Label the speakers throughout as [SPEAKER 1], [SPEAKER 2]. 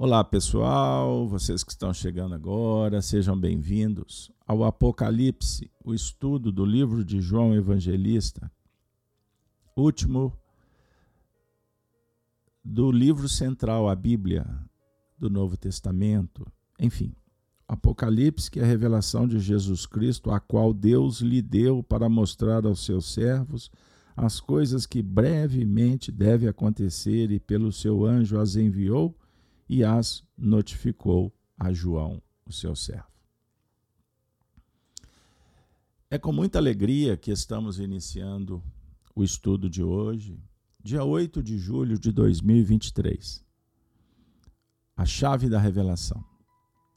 [SPEAKER 1] Olá, pessoal, vocês que estão chegando agora, sejam bem-vindos ao Apocalipse, o estudo do livro de João Evangelista, último do livro central, a Bíblia do Novo Testamento, enfim, Apocalipse, que é a revelação de Jesus Cristo, a qual Deus lhe deu para mostrar aos seus servos as coisas que brevemente devem acontecer e pelo seu anjo as enviou e as notificou a João, o seu servo. É com muita alegria que estamos iniciando o estudo de hoje, dia 8 de julho de 2023. A chave da revelação.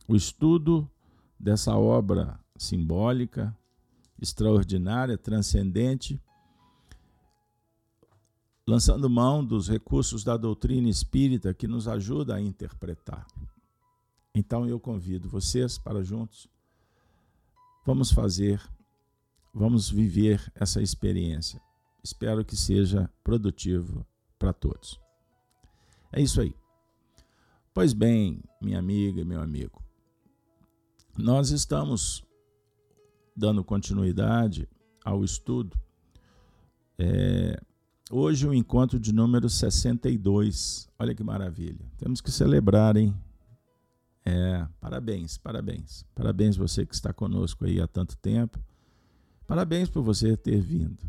[SPEAKER 1] O estudo dessa obra simbólica, extraordinária, transcendente, lançando mão dos recursos da doutrina espírita que nos ajuda a interpretar. Então eu convido vocês para juntos vamos fazer, vamos viver essa experiência. Espero que seja produtivo para todos. É isso aí. Pois bem, minha amiga e meu amigo, nós estamos dando continuidade ao estudo é, Hoje o encontro de número 62. Olha que maravilha. Temos que celebrar, hein? É, parabéns, parabéns. Parabéns você que está conosco aí há tanto tempo. Parabéns por você ter vindo.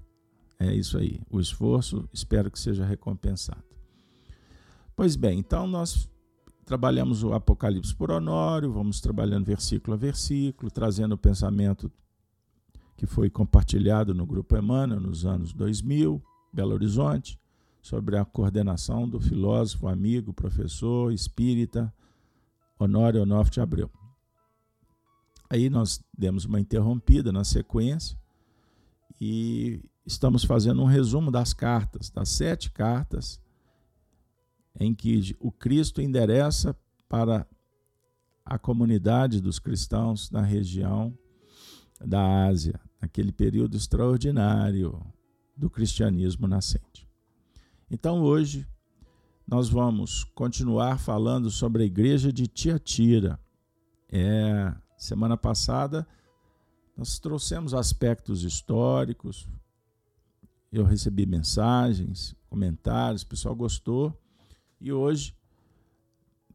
[SPEAKER 1] É isso aí. O esforço, espero que seja recompensado. Pois bem, então nós trabalhamos o Apocalipse por Honório, vamos trabalhando versículo a versículo, trazendo o pensamento que foi compartilhado no Grupo Emmanuel nos anos 2000 Belo Horizonte, sobre a coordenação do filósofo, amigo, professor espírita Honório Onofre Abreu. Aí nós demos uma interrompida na sequência e estamos fazendo um resumo das cartas, das sete cartas em que o Cristo endereça para a comunidade dos cristãos na região da Ásia, naquele período extraordinário do cristianismo nascente. Então hoje nós vamos continuar falando sobre a igreja de Tiatira. É, semana passada nós trouxemos aspectos históricos, eu recebi mensagens, comentários, o pessoal gostou. E hoje,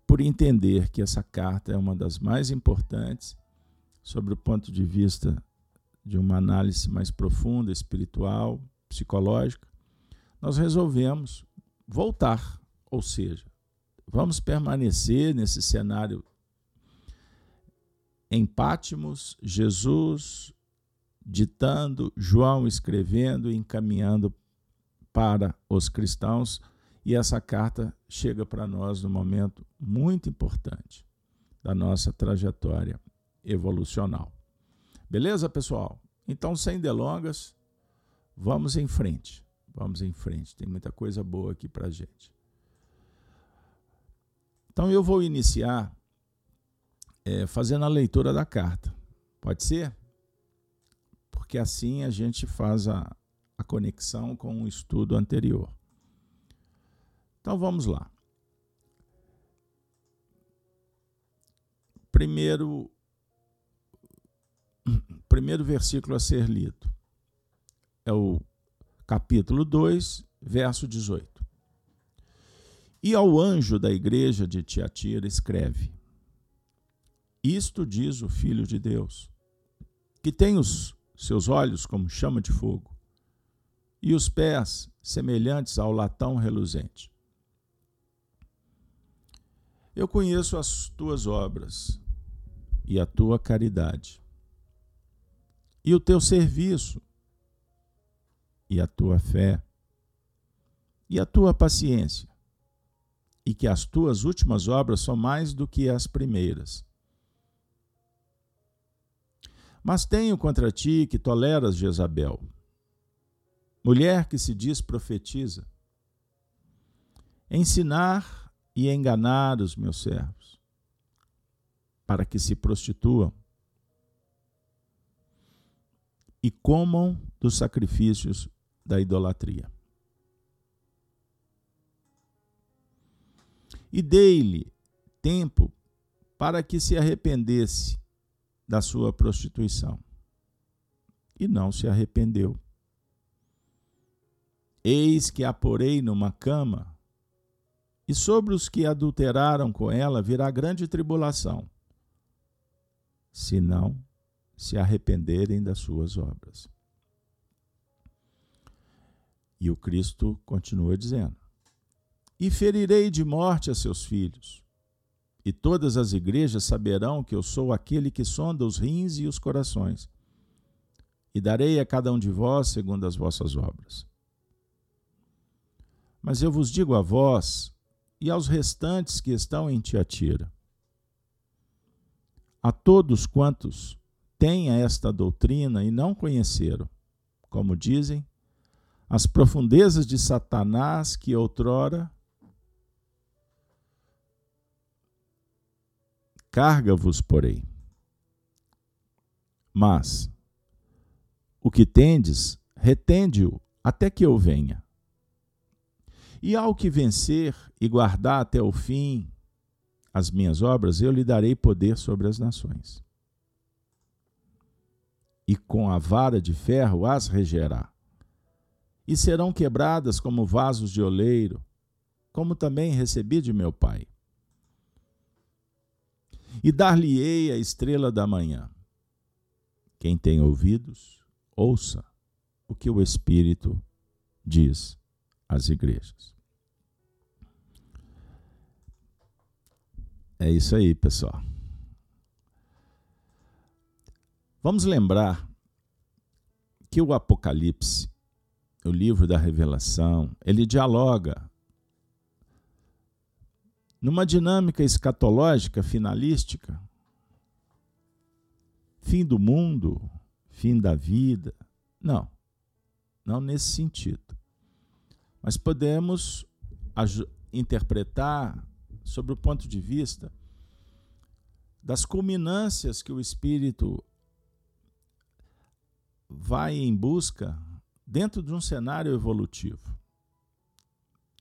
[SPEAKER 1] por entender que essa carta é uma das mais importantes, sobre o ponto de vista de uma análise mais profunda, espiritual, psicológica, nós resolvemos voltar, ou seja, vamos permanecer nesse cenário em Pátimos, Jesus ditando, João escrevendo e encaminhando para os cristãos, e essa carta chega para nós num momento muito importante da nossa trajetória evolucional. Beleza, pessoal? Então, sem delongas, Vamos em frente. Vamos em frente. Tem muita coisa boa aqui para gente. Então eu vou iniciar é, fazendo a leitura da carta. Pode ser? Porque assim a gente faz a, a conexão com o estudo anterior. Então vamos lá. Primeiro, primeiro versículo a ser lido é o capítulo 2, verso 18. E ao anjo da igreja de Tiatira escreve: Isto diz o Filho de Deus, que tem os seus olhos como chama de fogo e os pés semelhantes ao latão reluzente. Eu conheço as tuas obras e a tua caridade, e o teu serviço, e a tua fé e a tua paciência, e que as tuas últimas obras são mais do que as primeiras. Mas tenho contra ti que toleras Jezabel, mulher que se diz profetiza, ensinar e enganar os meus servos, para que se prostituam e comam dos sacrifícios da idolatria. E dei-lhe tempo para que se arrependesse da sua prostituição. E não se arrependeu. Eis que a porei numa cama, e sobre os que adulteraram com ela virá grande tribulação, se não se arrependerem das suas obras. E o Cristo continua dizendo: E ferirei de morte a seus filhos, e todas as igrejas saberão que eu sou aquele que sonda os rins e os corações, e darei a cada um de vós segundo as vossas obras. Mas eu vos digo a vós e aos restantes que estão em Tiatira, a todos quantos têm esta doutrina e não conheceram, como dizem, as profundezas de Satanás que outrora carga-vos, porém. Mas o que tendes, retende-o até que eu venha. E ao que vencer e guardar até o fim as minhas obras, eu lhe darei poder sobre as nações. E com a vara de ferro as regerá e serão quebradas como vasos de oleiro, como também recebi de meu Pai. E dar-lhe-ei a estrela da manhã. Quem tem ouvidos, ouça o que o Espírito diz às igrejas. É isso aí, pessoal. Vamos lembrar que o Apocalipse o livro da Revelação, ele dialoga numa dinâmica escatológica finalística. Fim do mundo, fim da vida. Não, não nesse sentido. Mas podemos interpretar sobre o ponto de vista das culminâncias que o Espírito vai em busca dentro de um cenário evolutivo.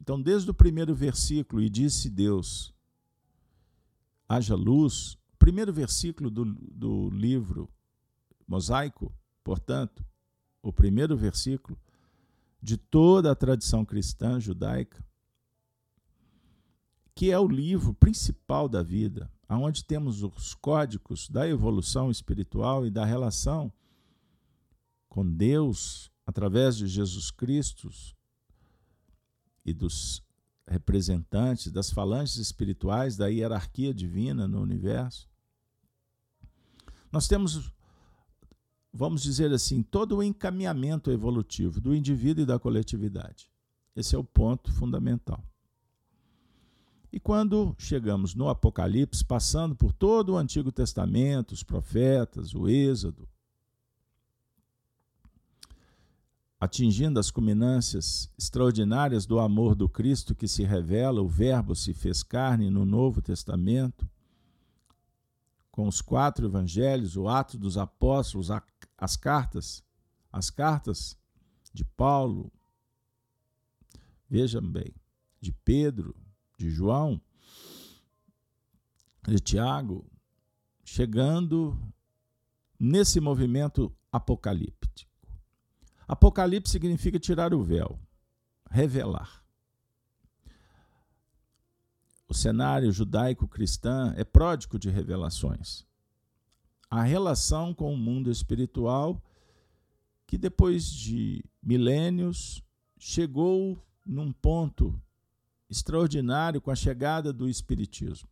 [SPEAKER 1] Então, desde o primeiro versículo, e disse Deus: haja luz, primeiro versículo do, do livro mosaico, portanto, o primeiro versículo de toda a tradição cristã judaica, que é o livro principal da vida, aonde temos os códigos da evolução espiritual e da relação com Deus através de Jesus Cristo e dos representantes das falanges espirituais da hierarquia divina no universo, nós temos, vamos dizer assim, todo o encaminhamento evolutivo do indivíduo e da coletividade. Esse é o ponto fundamental. E quando chegamos no Apocalipse, passando por todo o Antigo Testamento, os profetas, o Êxodo, atingindo as culminâncias extraordinárias do amor do Cristo que se revela, o Verbo se fez carne no Novo Testamento, com os quatro evangelhos, o Ato dos Apóstolos, as cartas, as cartas de Paulo, vejam bem, de Pedro, de João, de Tiago, chegando nesse movimento apocalíptico. Apocalipse significa tirar o véu, revelar. O cenário judaico-cristã é pródigo de revelações. A relação com o mundo espiritual, que depois de milênios chegou num ponto extraordinário com a chegada do Espiritismo,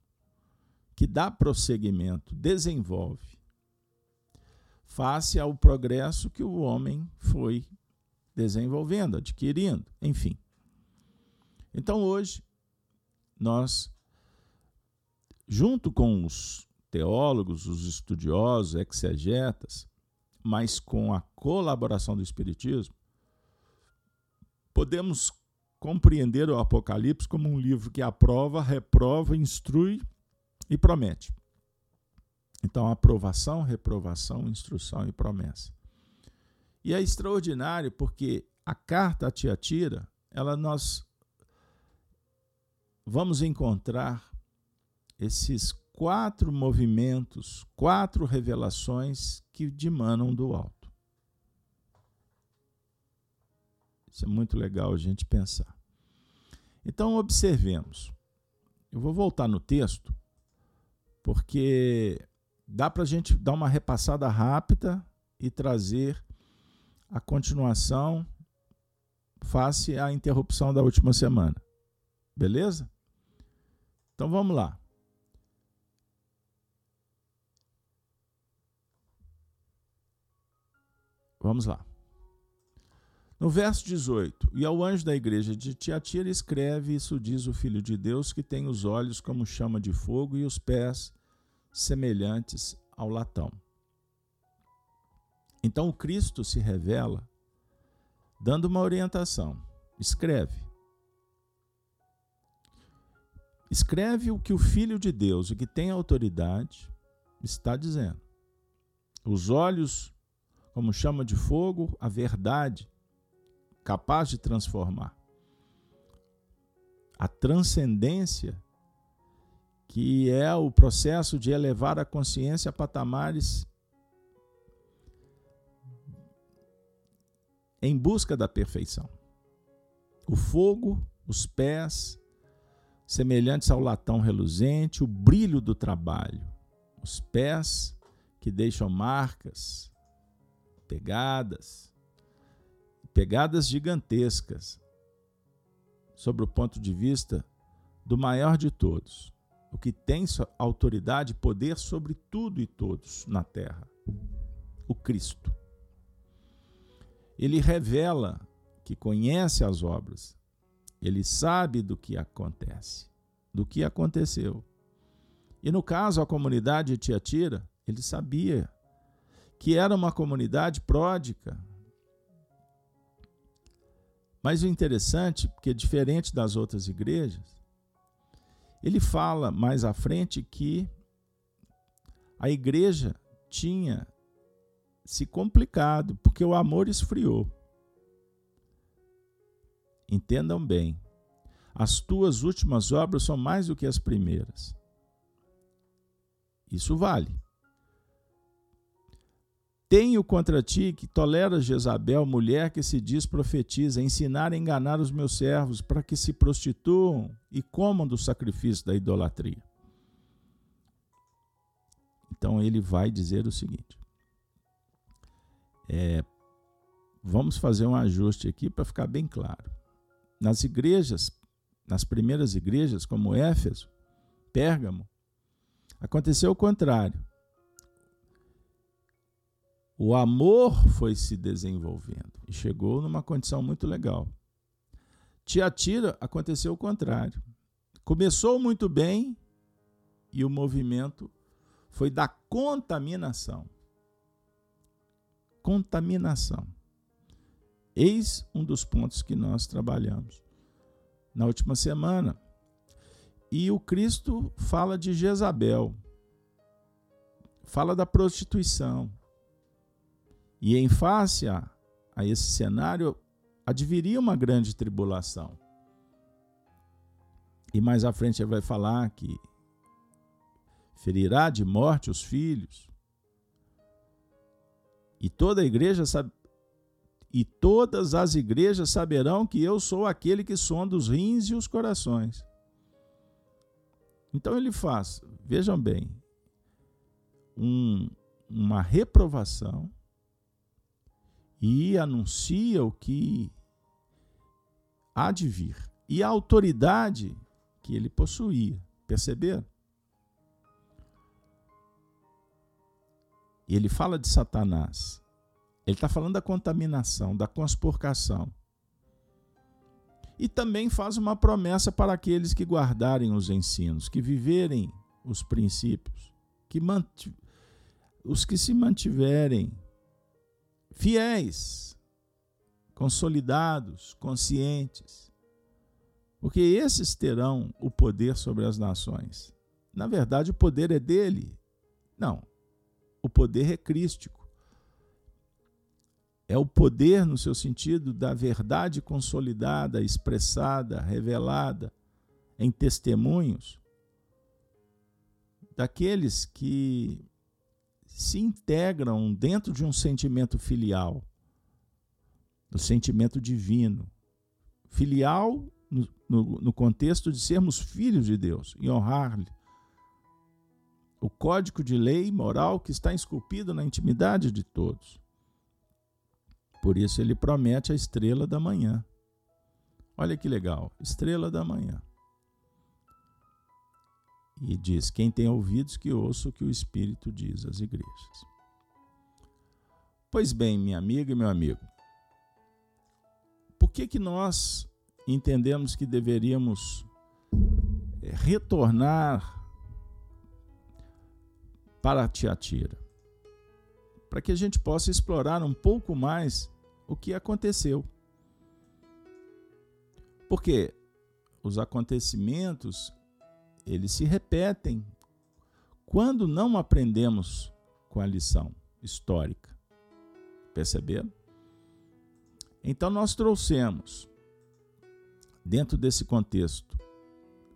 [SPEAKER 1] que dá prosseguimento, desenvolve face ao progresso que o homem foi desenvolvendo, adquirindo, enfim. Então hoje, nós, junto com os teólogos, os estudiosos, exegetas, mas com a colaboração do Espiritismo, podemos compreender o Apocalipse como um livro que aprova, reprova, instrui e promete. Então, aprovação, reprovação, instrução e promessa. E é extraordinário porque a carta a Tiatira, ela nós vamos encontrar esses quatro movimentos, quatro revelações que dimanam do alto. Isso é muito legal a gente pensar. Então, observemos. Eu vou voltar no texto, porque dá para a gente dar uma repassada rápida e trazer a continuação face à interrupção da última semana. Beleza? Então vamos lá. Vamos lá. No verso 18: E ao anjo da igreja de Tiatira escreve: Isso diz o Filho de Deus, que tem os olhos como chama de fogo e os pés semelhantes ao latão. Então o Cristo se revela dando uma orientação. Escreve. Escreve o que o Filho de Deus, o que tem autoridade, está dizendo. Os olhos como chama de fogo, a verdade capaz de transformar. A transcendência, que é o processo de elevar a consciência a patamares em busca da perfeição. O fogo, os pés, semelhantes ao latão reluzente, o brilho do trabalho, os pés que deixam marcas, pegadas, pegadas gigantescas, sobre o ponto de vista do maior de todos, o que tem autoridade e poder sobre tudo e todos na terra, o Cristo. Ele revela que conhece as obras, ele sabe do que acontece, do que aconteceu. E no caso, a comunidade de Tiatira, ele sabia que era uma comunidade pródica. Mas o interessante, porque diferente das outras igrejas, ele fala mais à frente que a igreja tinha se complicado, porque o amor esfriou. Entendam bem, as tuas últimas obras são mais do que as primeiras. Isso vale. Tenho contra ti que toleras Jezabel, mulher que se diz profetiza, ensinar a enganar os meus servos para que se prostituam e comam do sacrifício da idolatria. Então ele vai dizer o seguinte: é, vamos fazer um ajuste aqui para ficar bem claro. Nas igrejas, nas primeiras igrejas, como Éfeso, Pérgamo, aconteceu o contrário o amor foi se desenvolvendo e chegou numa condição muito legal. Tiatira aconteceu o contrário. Começou muito bem e o movimento foi da contaminação. Contaminação. Eis um dos pontos que nós trabalhamos na última semana. E o Cristo fala de Jezabel, fala da prostituição, e em face a, a esse cenário, adviria uma grande tribulação. E mais à frente ele vai falar que ferirá de morte os filhos. E toda a igreja sabe, e todas as igrejas saberão que eu sou aquele que sonda os rins e os corações. Então ele faz, vejam bem, um, uma reprovação e anuncia o que há de vir e a autoridade que ele possuía. Perceberam? Ele fala de Satanás. Ele está falando da contaminação, da conspurcação. E também faz uma promessa para aqueles que guardarem os ensinos, que viverem os princípios, que os que se mantiverem fiéis, consolidados, conscientes, porque esses terão o poder sobre as nações. Na verdade, o poder é dele. Não, o poder é crístico. É o poder no seu sentido da verdade consolidada, expressada, revelada em testemunhos daqueles que se integram dentro de um sentimento filial, do sentimento divino. Filial no, no, no contexto de sermos filhos de Deus e honrar-lhe. O código de lei moral que está esculpido na intimidade de todos. Por isso ele promete a estrela da manhã. Olha que legal, estrela da manhã. E diz: Quem tem ouvidos, que ouça o que o Espírito diz às igrejas. Pois bem, minha amiga e meu amigo, por que, que nós entendemos que deveríamos eh, retornar para Tiatira? Para que a gente possa explorar um pouco mais o que aconteceu. Porque os acontecimentos eles se repetem quando não aprendemos com a lição histórica. Perceberam? Então nós trouxemos dentro desse contexto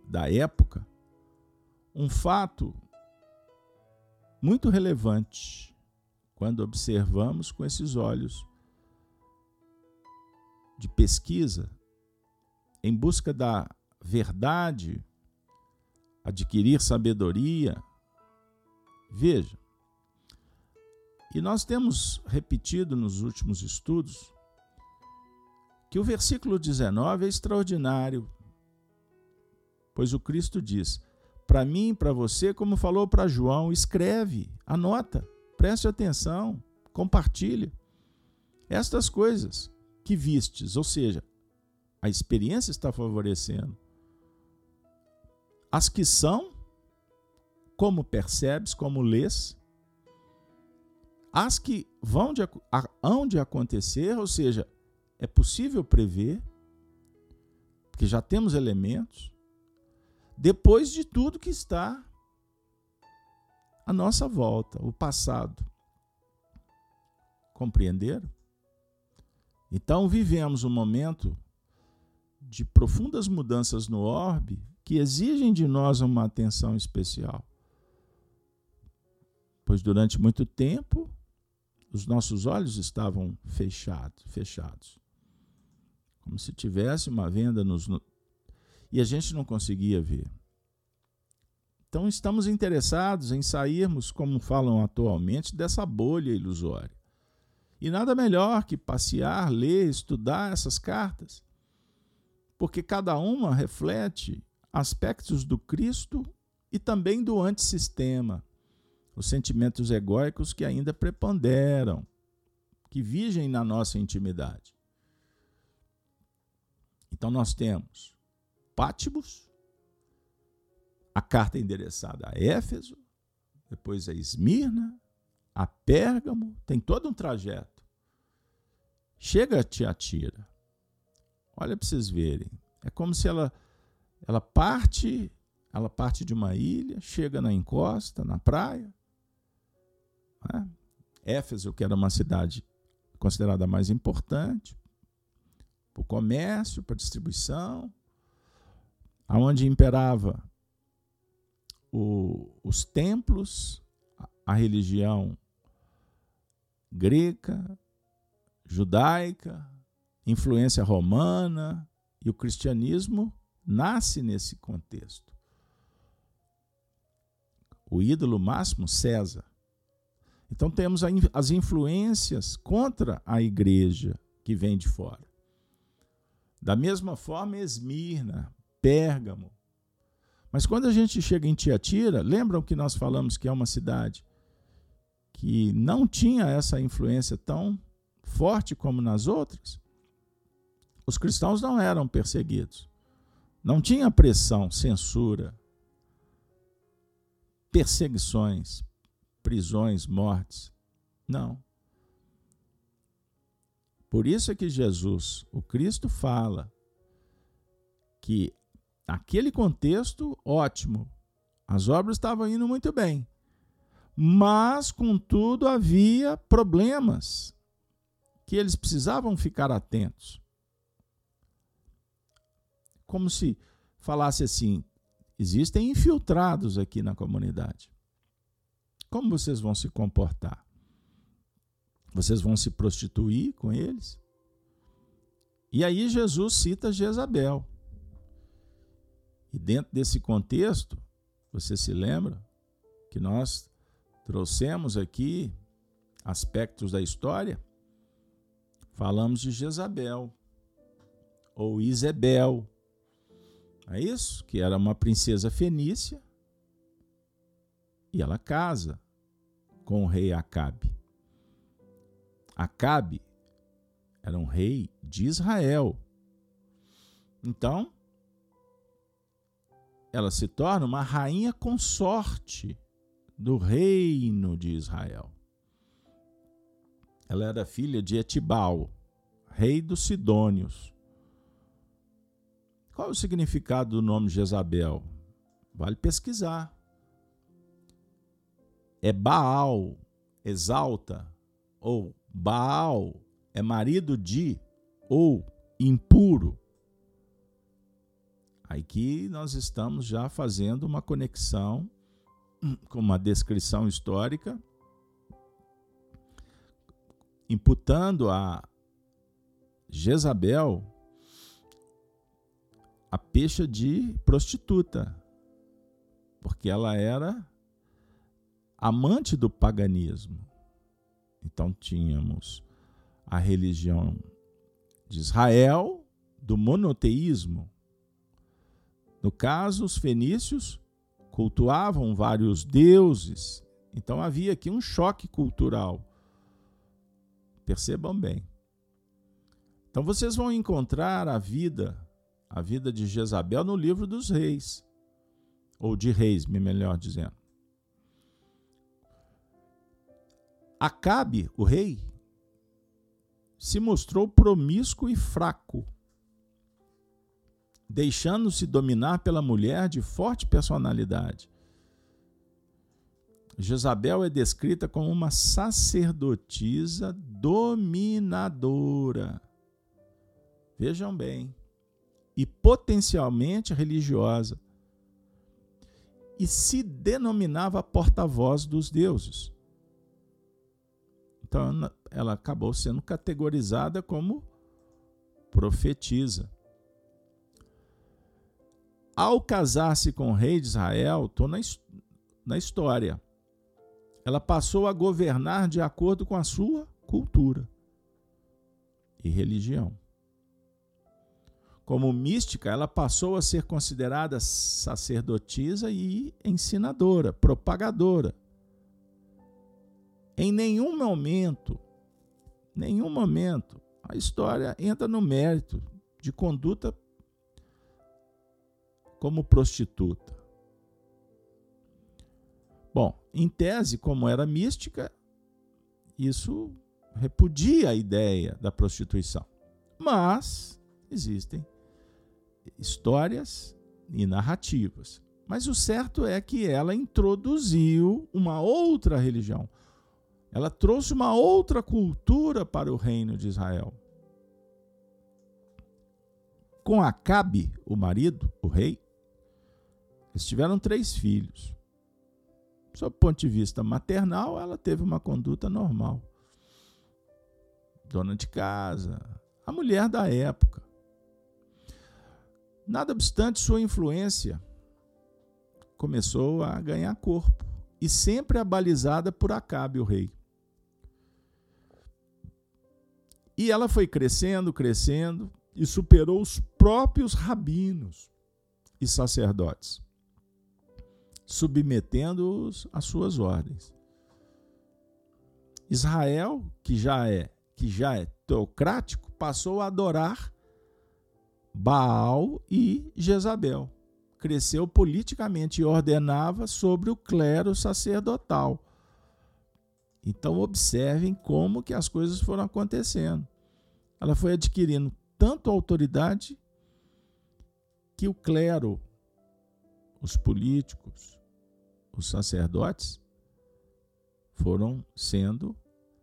[SPEAKER 1] da época um fato muito relevante quando observamos com esses olhos de pesquisa em busca da verdade adquirir sabedoria. Veja, e nós temos repetido nos últimos estudos que o versículo 19 é extraordinário, pois o Cristo diz: para mim, para você, como falou para João, escreve, anota, preste atenção, compartilhe estas coisas que vistes, ou seja, a experiência está favorecendo as que são, como percebes, como lês, as que vão de, hão de acontecer, ou seja, é possível prever, porque já temos elementos, depois de tudo que está à nossa volta, o passado. Compreenderam? Então vivemos um momento de profundas mudanças no orbe que exigem de nós uma atenção especial. Pois durante muito tempo os nossos olhos estavam fechados, fechados. Como se tivesse uma venda nos e a gente não conseguia ver. Então estamos interessados em sairmos, como falam atualmente, dessa bolha ilusória. E nada melhor que passear, ler, estudar essas cartas, porque cada uma reflete aspectos do Cristo e também do antissistema, os sentimentos egóicos que ainda preponderam, que vigem na nossa intimidade. Então nós temos Pátibus, a carta endereçada a Éfeso, depois a Esmirna, a Pérgamo, tem todo um trajeto. Chega a Tiatira. Olha para vocês verem. É como se ela ela parte, ela parte de uma ilha, chega na encosta, na praia. Né? Éfeso, que era uma cidade considerada mais importante para o comércio, para a distribuição, aonde imperava o, os templos, a, religião grega, judaica, influência romana e o cristianismo nasce nesse contexto. O ídolo máximo, César. Então temos as influências contra a igreja que vem de fora. Da mesma forma, Esmirna, Pérgamo. Mas quando a gente chega em Tiatira, lembram que nós falamos que é uma cidade que não tinha essa influência tão forte como nas outras? Os cristãos não eram perseguidos. Não tinha pressão, censura, perseguições, prisões, mortes. Não. Por isso é que Jesus, o Cristo, fala que aquele contexto, ótimo, as obras estavam indo muito bem, mas, contudo, havia problemas que eles precisavam ficar atentos como se falasse assim: existem infiltrados aqui na comunidade. Como vocês vão se comportar? Vocês vão se prostituir com eles? E aí Jesus cita Jezabel. E dentro desse contexto, você se lembra que nós trouxemos aqui aspectos da história? Falamos de Jezabel ou Isabel. É isso? Que era uma princesa fenícia e ela casa com o rei Acabe. Acabe era um rei de Israel. Então, ela se torna uma rainha consorte do reino de Israel. Ela era filha de Etibal, rei dos Sidônios. Qual é o significado do nome Jezabel? Vale pesquisar. É Baal, exalta, ou Baal é marido de, ou impuro. Aí que nós estamos já fazendo uma conexão com uma descrição histórica, imputando a Jezabel a pecha de prostituta, porque ela era amante do paganismo. Então tínhamos a religião de Israel, do monoteísmo, no caso, os fenícios cultuavam vários deuses, então havia aqui um choque cultural. Percebam bem. Então vocês vão encontrar a vida, a vida de Jezabel no livro dos reis, ou de reis, melhor dizendo. Acabe, o rei, se mostrou promíscuo e fraco deixando-se dominar pela mulher de forte personalidade. Jezabel é descrita como uma sacerdotisa dominadora. Vejam bem. E potencialmente religiosa. E se denominava porta-voz dos deuses. Então ela acabou sendo categorizada como profetisa. Ao casar-se com o rei de Israel, estou na, na história, ela passou a governar de acordo com a sua cultura e religião. Como mística, ela passou a ser considerada sacerdotisa e ensinadora, propagadora. Em nenhum momento, nenhum momento, a história entra no mérito de conduta como prostituta. Bom, em tese, como era mística, isso repudia a ideia da prostituição. Mas existem histórias e narrativas. Mas o certo é que ela introduziu uma outra religião. Ela trouxe uma outra cultura para o reino de Israel. Com Acabe, o marido, o rei, eles tiveram três filhos. Sob o ponto de vista maternal, ela teve uma conduta normal. Dona de casa, a mulher da época. Nada obstante, sua influência começou a ganhar corpo e sempre abalizada por Acabe, o rei. E ela foi crescendo, crescendo e superou os próprios rabinos e sacerdotes submetendo-os às suas ordens. Israel, que já é que já é teocrático, passou a adorar Baal e Jezabel. Cresceu politicamente e ordenava sobre o clero sacerdotal. Então observem como que as coisas foram acontecendo. Ela foi adquirindo tanto autoridade que o clero, os políticos, os sacerdotes foram sendo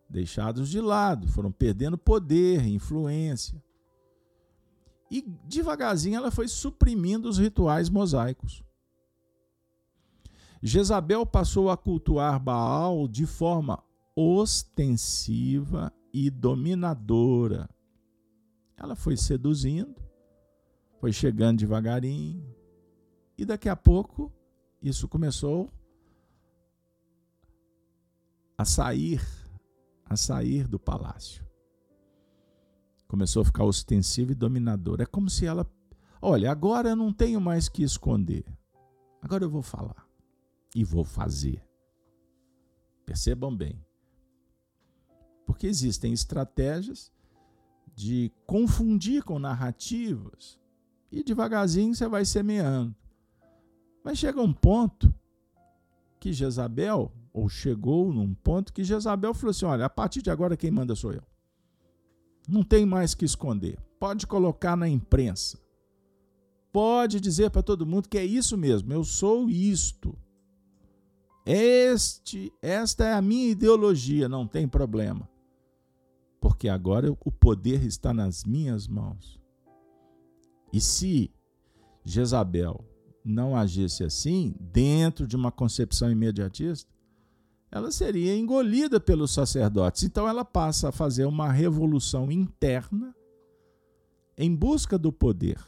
[SPEAKER 1] deixados de lado, foram perdendo poder, influência. E devagarzinho ela foi suprimindo os rituais mosaicos. Jezabel passou a cultuar Baal de forma ostensiva e dominadora. Ela foi seduzindo, foi chegando devagarinho, e daqui a pouco isso começou a sair, a sair do palácio. Começou a ficar ostensiva e dominadora. É como se ela, olha, agora eu não tenho mais que esconder. Agora eu vou falar e vou fazer. Percebam bem. Porque existem estratégias de confundir com narrativas e devagarzinho você vai semeando. Mas chega um ponto que Jezabel, ou chegou num ponto que Jezabel falou assim: olha, a partir de agora quem manda sou eu. Não tem mais que esconder. Pode colocar na imprensa. Pode dizer para todo mundo que é isso mesmo, eu sou isto. Este, esta é a minha ideologia, não tem problema porque agora o poder está nas minhas mãos. E se Jezabel não agisse assim, dentro de uma concepção imediatista, ela seria engolida pelos sacerdotes. Então ela passa a fazer uma revolução interna em busca do poder.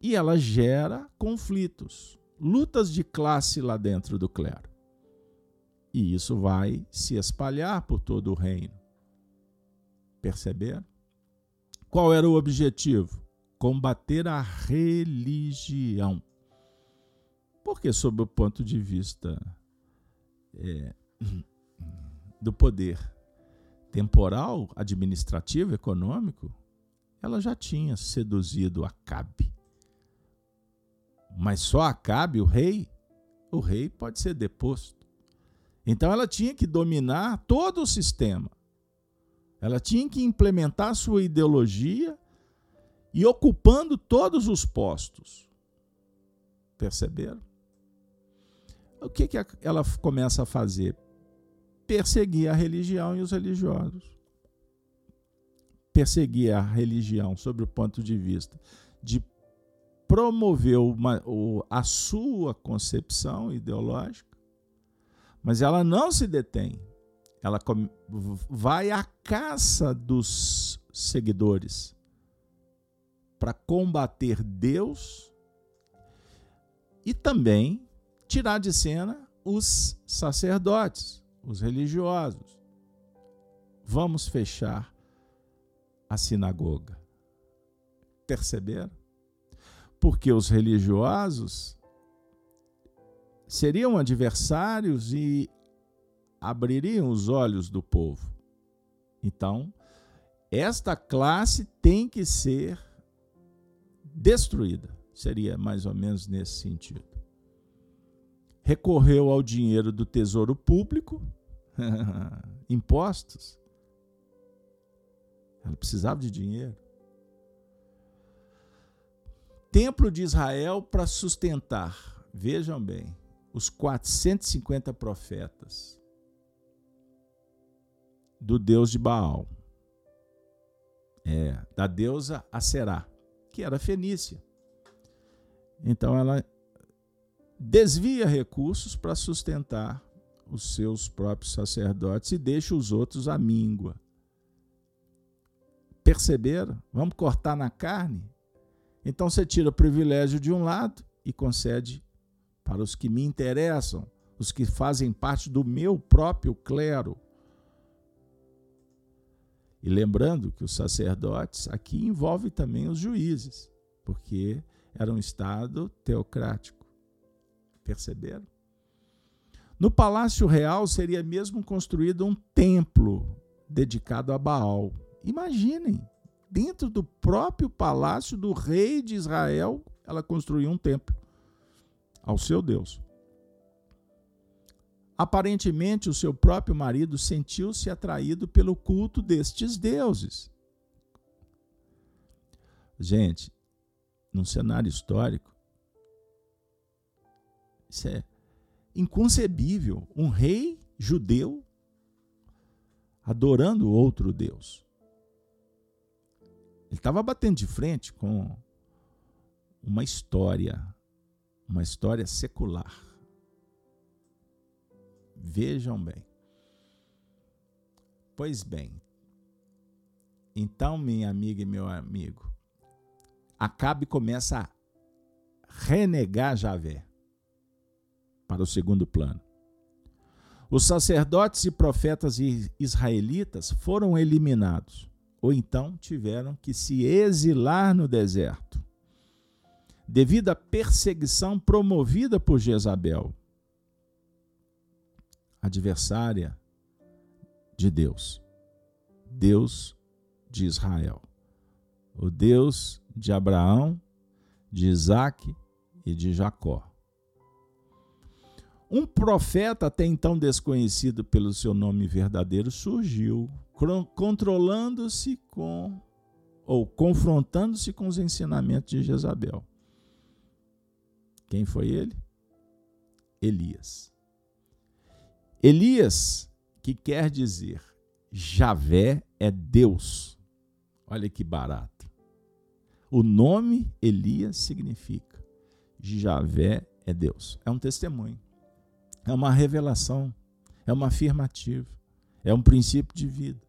[SPEAKER 1] E ela gera conflitos, lutas de classe lá dentro do clero. E isso vai se espalhar por todo o reino. Perceber? Qual era o objetivo? Combater a religião. Porque, sob o ponto de vista é, do poder temporal, administrativo, econômico, ela já tinha seduzido Acabe. Mas só Acabe, o rei, o rei pode ser deposto. Então ela tinha que dominar todo o sistema. Ela tinha que implementar sua ideologia e ocupando todos os postos. Perceberam? O que, que ela começa a fazer? Perseguir a religião e os religiosos. Perseguir a religião sob o ponto de vista de promover uma, a sua concepção ideológica, mas ela não se detém ela vai à caça dos seguidores para combater Deus e também tirar de cena os sacerdotes, os religiosos. Vamos fechar a sinagoga. Perceberam? Porque os religiosos seriam adversários e abririam os olhos do povo. Então, esta classe tem que ser destruída. Seria mais ou menos nesse sentido. Recorreu ao dinheiro do tesouro público, impostos. Ela precisava de dinheiro. Templo de Israel para sustentar, vejam bem, os 450 profetas do deus de Baal. É, da deusa Aserá, que era fenícia. Então ela desvia recursos para sustentar os seus próprios sacerdotes e deixa os outros à míngua. Perceberam? Vamos cortar na carne? Então você tira o privilégio de um lado e concede para os que me interessam, os que fazem parte do meu próprio clero. E lembrando que os sacerdotes aqui envolve também os juízes, porque era um estado teocrático. Perceberam? No palácio real seria mesmo construído um templo dedicado a Baal. Imaginem, dentro do próprio palácio do rei de Israel, ela construiu um templo ao seu Deus. Aparentemente, o seu próprio marido sentiu-se atraído pelo culto destes deuses. Gente, num cenário histórico, isso é inconcebível. Um rei judeu adorando outro Deus. Ele estava batendo de frente com uma história, uma história secular Vejam bem. Pois bem, então, minha amiga e meu amigo, Acabe começa a renegar Javé para o segundo plano. Os sacerdotes e profetas israelitas foram eliminados, ou então tiveram que se exilar no deserto, devido à perseguição promovida por Jezabel, adversária de Deus, Deus de Israel, o Deus de Abraão, de Isaac e de Jacó. Um profeta até então desconhecido pelo seu nome verdadeiro surgiu, controlando-se com ou confrontando-se com os ensinamentos de Jezabel. Quem foi ele? Elias. Elias, que quer dizer Javé é Deus. Olha que barato. O nome Elias significa Javé é Deus. É um testemunho. É uma revelação. É uma afirmativa. É um princípio de vida.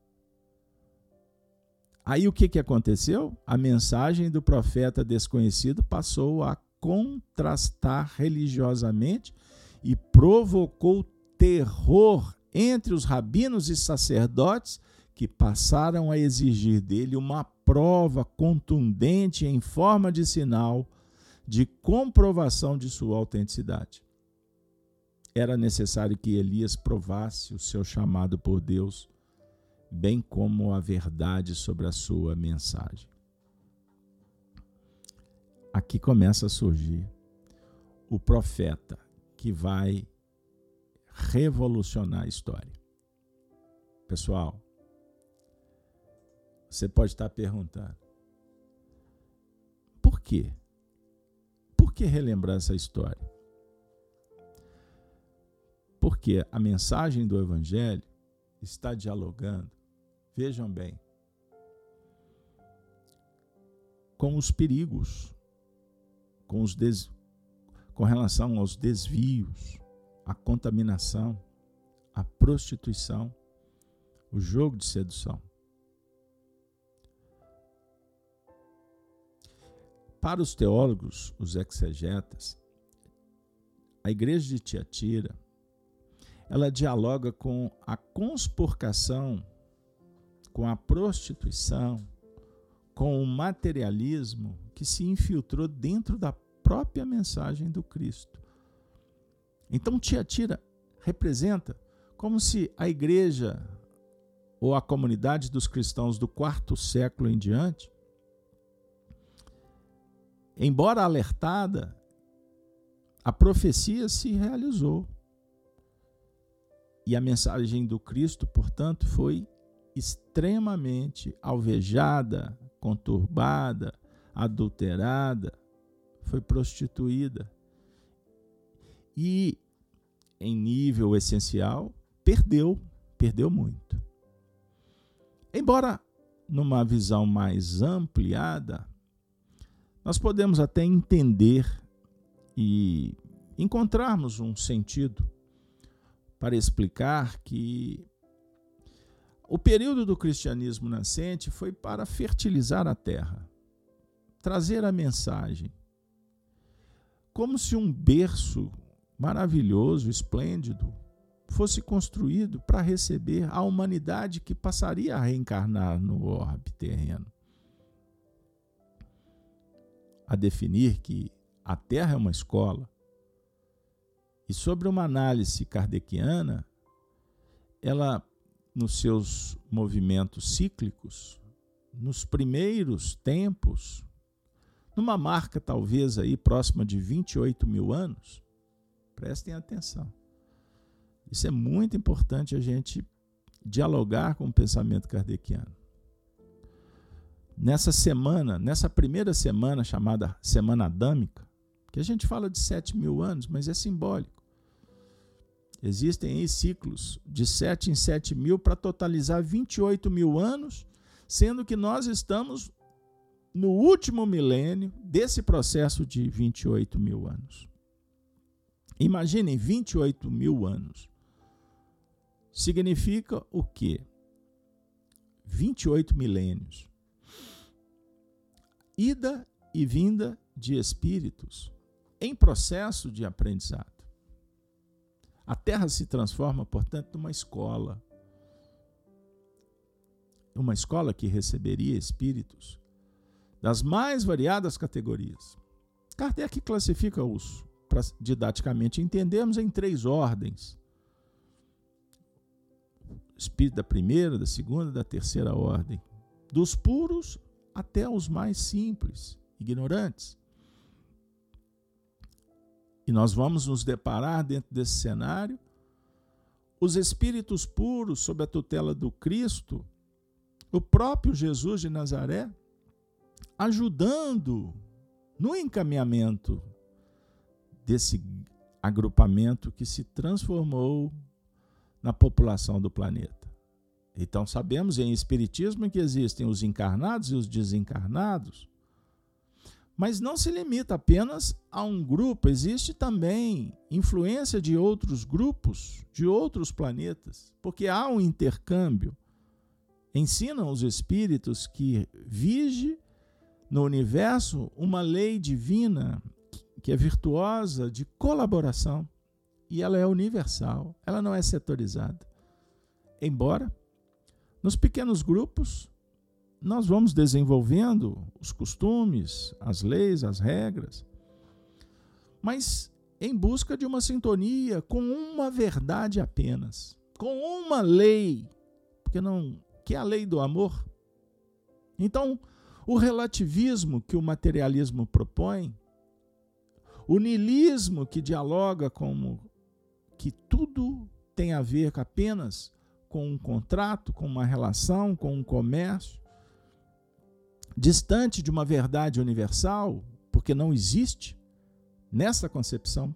[SPEAKER 1] Aí o que, que aconteceu? A mensagem do profeta desconhecido passou a contrastar religiosamente e provocou terror entre os rabinos e sacerdotes que passaram a exigir dele uma prova contundente em forma de sinal de comprovação de sua autenticidade. Era necessário que Elias provasse o seu chamado por Deus, bem como a verdade sobre a sua mensagem. Aqui começa a surgir o profeta que vai revolucionar a história. Pessoal, você pode estar perguntando: por quê? Por que relembrar essa história? Porque a mensagem do Evangelho está dialogando, vejam bem, com os perigos, com, os des... com relação aos desvios, a contaminação, a prostituição, o jogo de sedução. Para os teólogos, os exegetas, a igreja de Tiatira, ela dialoga com a conspurcação, com a prostituição, com o materialismo que se infiltrou dentro da própria mensagem do Cristo. Então, Tiatira representa como se a igreja ou a comunidade dos cristãos do quarto século em diante embora alertada, a profecia se realizou. E a mensagem do Cristo, portanto, foi extremamente alvejada, conturbada, adulterada, foi prostituída. E, em nível essencial, perdeu, perdeu muito. Embora numa visão mais ampliada, nós podemos até entender e encontrarmos um sentido para explicar que o período do cristianismo nascente foi para fertilizar a terra, trazer a mensagem, como se um berço maravilhoso, esplêndido, fosse construído para receber a humanidade que passaria a reencarnar no orbe terreno a definir que a Terra é uma escola. E sobre uma análise kardeciana, ela, nos seus movimentos cíclicos, nos primeiros tempos, numa marca talvez aí próxima de 28 mil anos, prestem atenção. Isso é muito importante a gente dialogar com o pensamento kardeciano nessa semana, nessa primeira semana chamada Semana Adâmica, que a gente fala de 7 mil anos, mas é simbólico. Existem ciclos de 7 em 7 mil para totalizar 28 mil anos, sendo que nós estamos no último milênio desse processo de 28 mil anos. Imaginem 28 mil anos significa o quê? 28 milênios. Ida e vinda de espíritos em processo de aprendizado. A Terra se transforma, portanto, numa escola. Uma escola que receberia espíritos das mais variadas categorias. Kardec classifica-os, para didaticamente entendermos, em três ordens: espírito da primeira, da segunda, da terceira ordem, dos puros até os mais simples, ignorantes. E nós vamos nos deparar dentro desse cenário os espíritos puros sob a tutela do Cristo, o próprio Jesus de Nazaré, ajudando no encaminhamento desse agrupamento que se transformou na população do planeta. Então sabemos em espiritismo que existem os encarnados e os desencarnados, mas não se limita apenas a um grupo, existe também influência de outros grupos, de outros planetas, porque há um intercâmbio. Ensinam os espíritos que vige no universo uma lei divina que é virtuosa de colaboração e ela é universal, ela não é setorizada. Embora nos pequenos grupos nós vamos desenvolvendo os costumes, as leis, as regras, mas em busca de uma sintonia com uma verdade apenas, com uma lei, porque não, que é a lei do amor. Então, o relativismo que o materialismo propõe, o niilismo que dialoga com que tudo tem a ver apenas com um contrato, com uma relação, com um comércio, distante de uma verdade universal, porque não existe nessa concepção.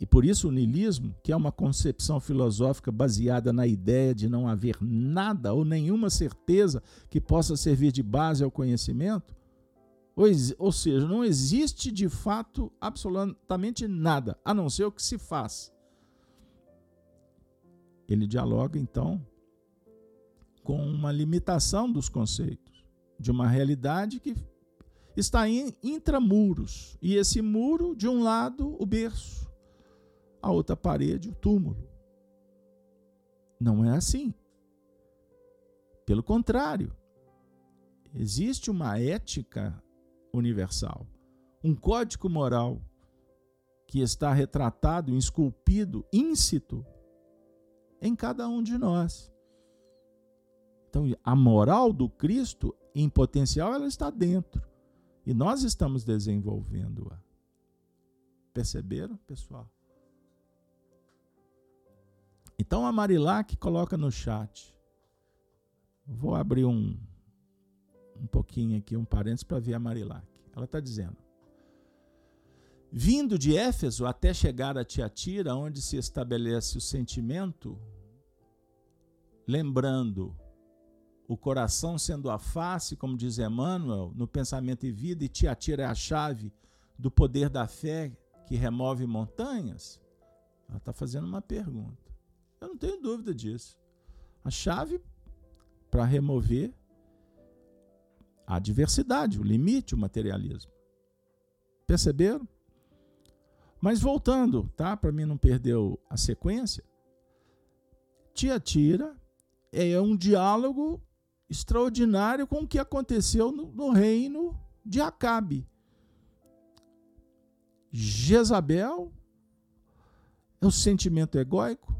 [SPEAKER 1] E por isso o niilismo, que é uma concepção filosófica baseada na ideia de não haver nada ou nenhuma certeza que possa servir de base ao conhecimento, ou, seja, não existe de fato absolutamente nada, a não ser o que se faz. Ele dialoga, então, com uma limitação dos conceitos, de uma realidade que está em intramuros. E esse muro, de um lado, o berço, a outra parede, o túmulo. Não é assim. Pelo contrário, existe uma ética universal, um código moral que está retratado, esculpido, íncito em cada um de nós. Então, a moral do Cristo, em potencial, ela está dentro. E nós estamos desenvolvendo-a. Perceberam, pessoal? Então, a Marilac coloca no chat. Vou abrir um, um pouquinho aqui, um parênteses, para ver a Marilac. Ela está dizendo: Vindo de Éfeso até chegar a Tiatira, onde se estabelece o sentimento, lembrando o coração sendo a face, como diz Emmanuel, no pensamento e vida, e Tiatira é a chave do poder da fé que remove montanhas? Ela está fazendo uma pergunta. Eu não tenho dúvida disso. A chave para remover a diversidade, o limite, o materialismo. Perceberam? Mas voltando, tá? Para mim não perder a sequência. Tiatira é um diálogo extraordinário com o que aconteceu no, no reino de Acabe. Jezabel é o sentimento egóico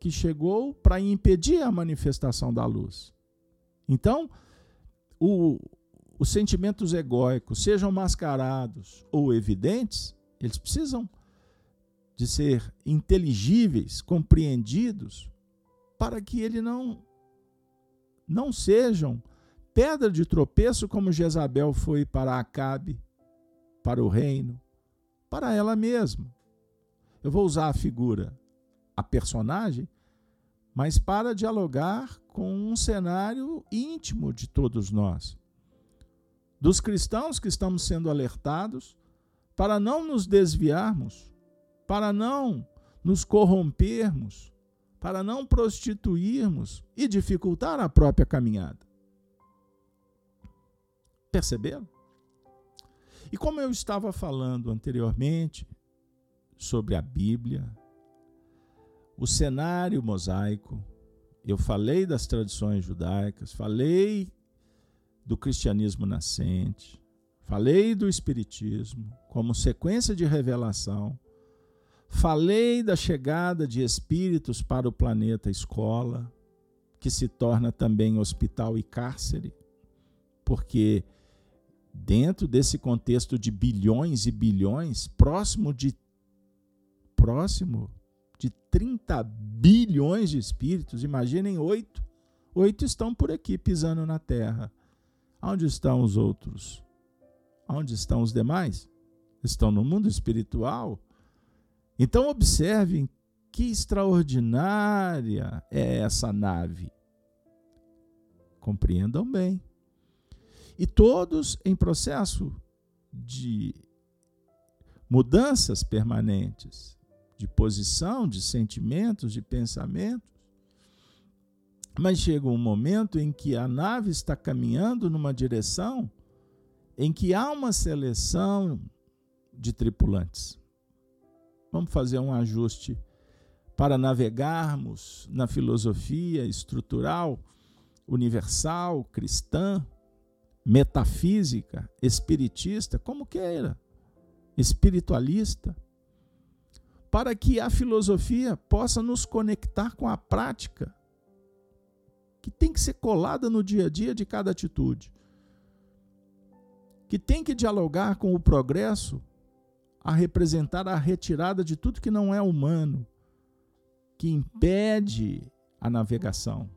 [SPEAKER 1] que chegou para impedir a manifestação da luz. Então, o, os sentimentos egóicos, sejam mascarados ou evidentes, eles precisam de ser inteligíveis, compreendidos, para que ele não não sejam pedra de tropeço como Jezabel foi para Acabe, para o reino, para ela mesma. Eu vou usar a figura, a personagem, mas para dialogar com um cenário íntimo de todos nós. Dos cristãos que estamos sendo alertados para não nos desviarmos, para não nos corrompermos, para não prostituirmos e dificultar a própria caminhada. Perceberam? E como eu estava falando anteriormente sobre a Bíblia, o cenário mosaico, eu falei das tradições judaicas, falei do cristianismo nascente, falei do espiritismo como sequência de revelação, falei da chegada de espíritos para o planeta escola, que se torna também hospital e cárcere, porque dentro desse contexto de bilhões e bilhões, próximo de próximo de 30 bilhões de espíritos, imaginem oito, oito estão por aqui pisando na terra. Onde estão os outros? Onde estão os demais? Estão no mundo espiritual. Então observem que extraordinária é essa nave. Compreendam bem. E todos em processo de mudanças permanentes, de posição, de sentimentos, de pensamentos. Mas chega um momento em que a nave está caminhando numa direção em que há uma seleção de tripulantes. Vamos fazer um ajuste. Para navegarmos na filosofia estrutural, universal, cristã, metafísica, espiritista, como queira, espiritualista, para que a filosofia possa nos conectar com a prática, que tem que ser colada no dia a dia de cada atitude, que tem que dialogar com o progresso a representar a retirada de tudo que não é humano, que impede a navegação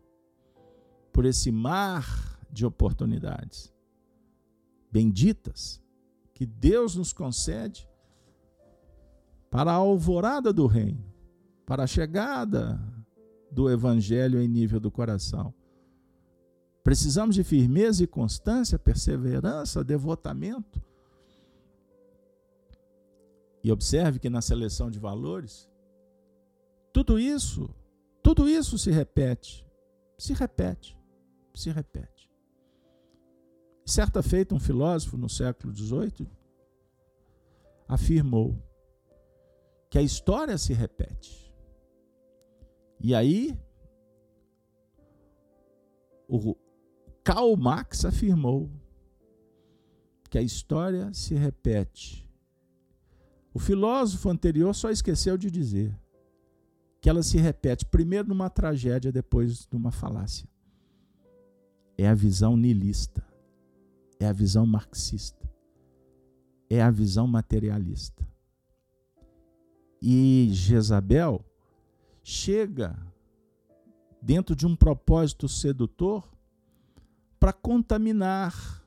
[SPEAKER 1] por esse mar de oportunidades benditas que Deus nos concede para a alvorada do reino, para a chegada do evangelho em nível do coração. Precisamos de firmeza e constância, perseverança, devotamento. E observe que na seleção de valores, tudo isso, tudo isso se repete, se repete, se repete. Certa feita, um filósofo no século XVIII afirmou que a história se repete. E aí, o Karl Marx afirmou que a história se repete. O filósofo anterior só esqueceu de dizer que ela se repete primeiro numa tragédia, depois numa falácia. É a visão nilista é a visão marxista, é a visão materialista. E Jezabel chega dentro de um propósito sedutor para contaminar,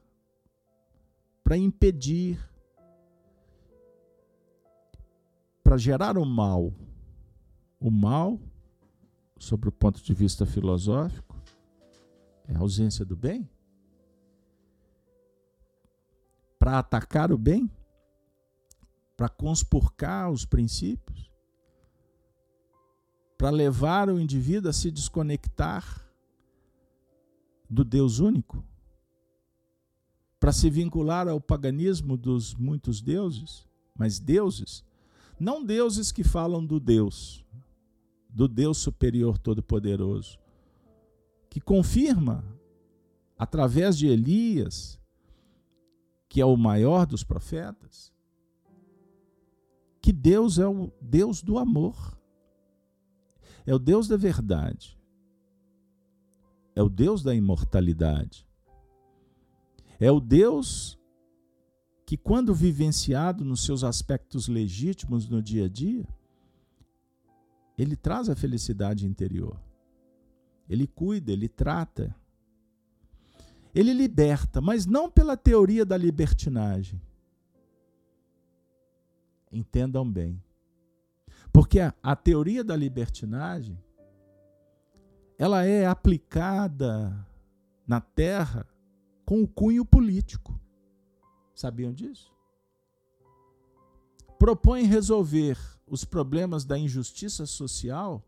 [SPEAKER 1] para impedir, para gerar o mal. O mal, sob o ponto de vista filosófico, é a ausência do bem. para atacar o bem, para conspurcar os princípios, para levar o indivíduo a se desconectar do Deus único, para se vincular ao paganismo dos muitos deuses, mas deuses, não deuses que falam do Deus, do Deus superior todo-poderoso, que confirma através de Elias que é o maior dos profetas, que Deus é o Deus do amor, é o Deus da verdade, é o Deus da imortalidade, é o Deus que, quando vivenciado nos seus aspectos legítimos no dia a dia, ele traz a felicidade interior. Ele cuida, ele trata, ele liberta, mas não pela teoria da libertinagem. Entendam bem. Porque a, a teoria da libertinagem ela é aplicada na terra com o cunho político. Sabiam disso? Propõe resolver os problemas da injustiça social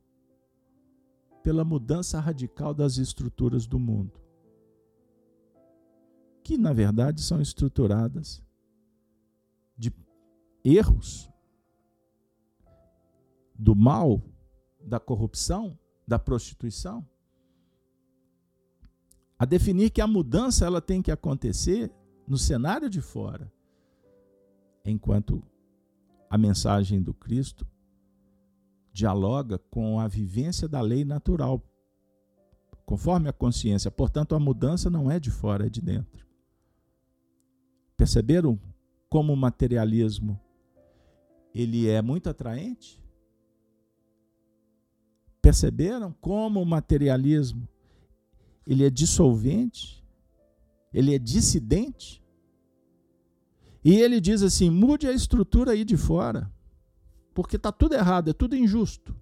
[SPEAKER 1] pela mudança radical das estruturas do mundo, que na verdade são estruturadas de erros, do mal, da corrupção, da prostituição, a definir que a mudança ela tem que acontecer no cenário de fora, enquanto a mensagem do Cristo dialoga com a vivência da lei natural, conforme a consciência. Portanto, a mudança não é de fora, é de dentro. Perceberam como o materialismo ele é muito atraente? Perceberam como o materialismo ele é dissolvente? Ele é dissidente? E ele diz assim: mude a estrutura aí de fora, porque está tudo errado, é tudo injusto.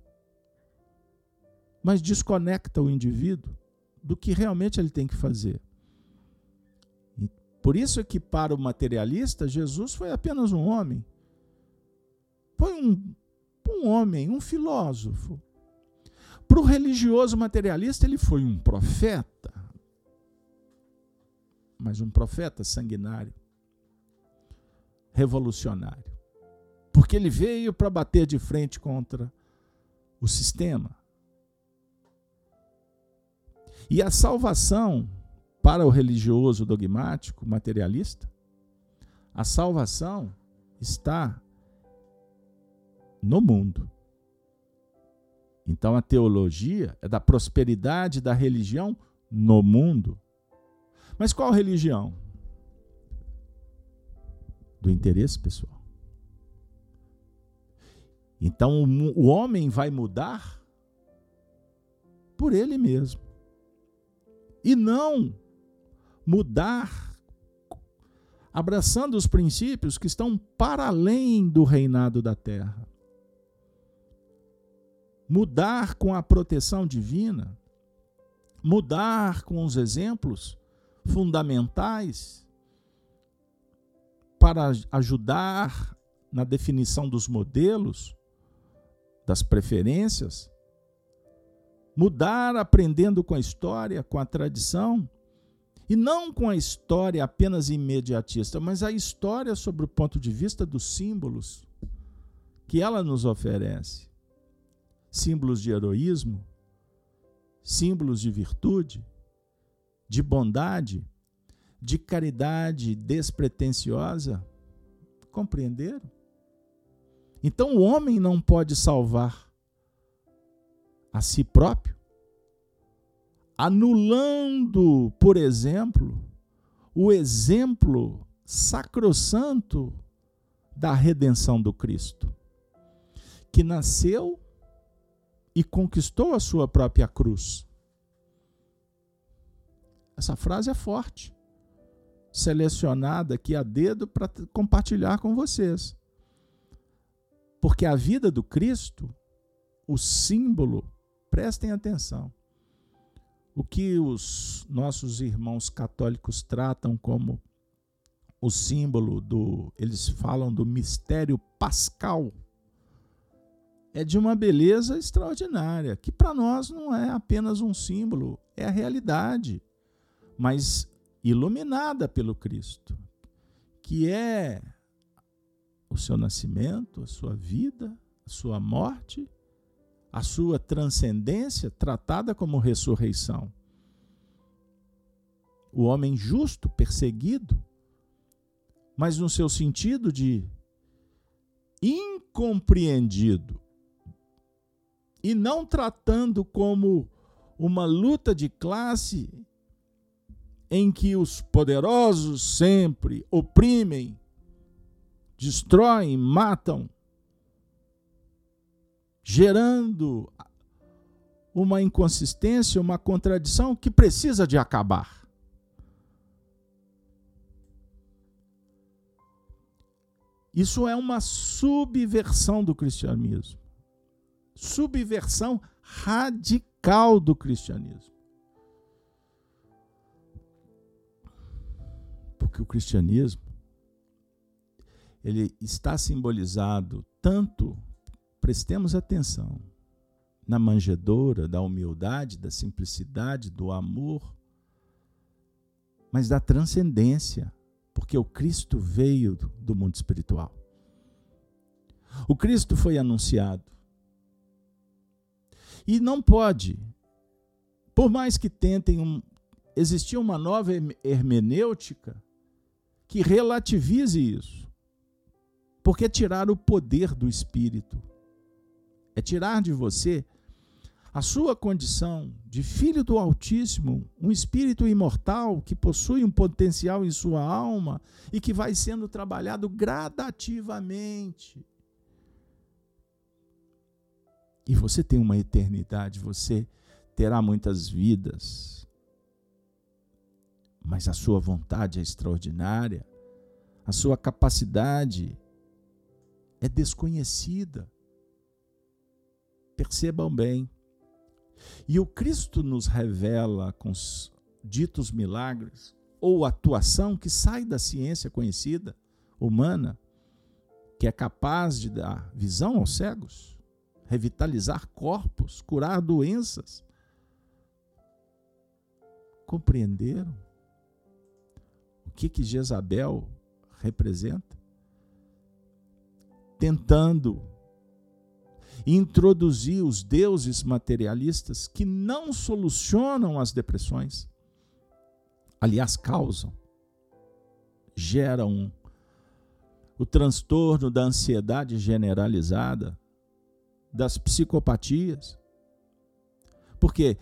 [SPEAKER 1] Mas desconecta o indivíduo do que realmente ele tem que fazer. Por isso é que, para o materialista, Jesus foi apenas um homem. Foi um, um homem, um filósofo. Para o religioso materialista, ele foi um profeta. Mas um profeta sanguinário revolucionário. Porque ele veio para bater de frente contra o sistema. E a salvação para o religioso dogmático, materialista, a salvação está no mundo. Então a teologia é da prosperidade da religião no mundo. Mas qual religião? do interesse pessoal. Então o homem vai mudar por ele mesmo. E não mudar abraçando os princípios que estão para além do reinado da terra. Mudar com a proteção divina, mudar com os exemplos fundamentais para ajudar na definição dos modelos, das preferências, mudar aprendendo com a história, com a tradição, e não com a história apenas imediatista, mas a história sobre o ponto de vista dos símbolos que ela nos oferece. Símbolos de heroísmo, símbolos de virtude, de bondade, de caridade despretensiosa? Compreenderam? Então o homem não pode salvar a si próprio, anulando, por exemplo, o exemplo sacrossanto da redenção do Cristo, que nasceu e conquistou a sua própria cruz. Essa frase é forte selecionada aqui a dedo para compartilhar com vocês. Porque a vida do Cristo, o símbolo, prestem atenção. O que os nossos irmãos católicos tratam como o símbolo do, eles falam do mistério pascal, é de uma beleza extraordinária, que para nós não é apenas um símbolo, é a realidade. Mas iluminada pelo Cristo, que é o seu nascimento, a sua vida, a sua morte, a sua transcendência tratada como ressurreição. O homem justo, perseguido, mas no seu sentido de incompreendido, e não tratando como uma luta de classe em que os poderosos sempre oprimem, destroem, matam, gerando uma inconsistência, uma contradição que precisa de acabar. Isso é uma subversão do cristianismo. Subversão radical do cristianismo. Que o cristianismo ele está simbolizado tanto prestemos atenção na manjedoura da humildade, da simplicidade, do amor, mas da transcendência, porque o Cristo veio do mundo espiritual. O Cristo foi anunciado. E não pode, por mais que tentem um, existir uma nova hermenêutica que relativize isso. Porque é tirar o poder do espírito. É tirar de você a sua condição de filho do Altíssimo, um espírito imortal que possui um potencial em sua alma e que vai sendo trabalhado gradativamente. E você tem uma eternidade, você terá muitas vidas, mas a sua vontade é extraordinária, a sua capacidade é desconhecida. Percebam bem. E o Cristo nos revela com os ditos milagres ou atuação que sai da ciência conhecida, humana, que é capaz de dar visão aos cegos, revitalizar corpos, curar doenças. Compreenderam que que Jezabel representa? Tentando introduzir os deuses materialistas que não solucionam as depressões, aliás, causam, geram o transtorno da ansiedade generalizada, das psicopatias. Porque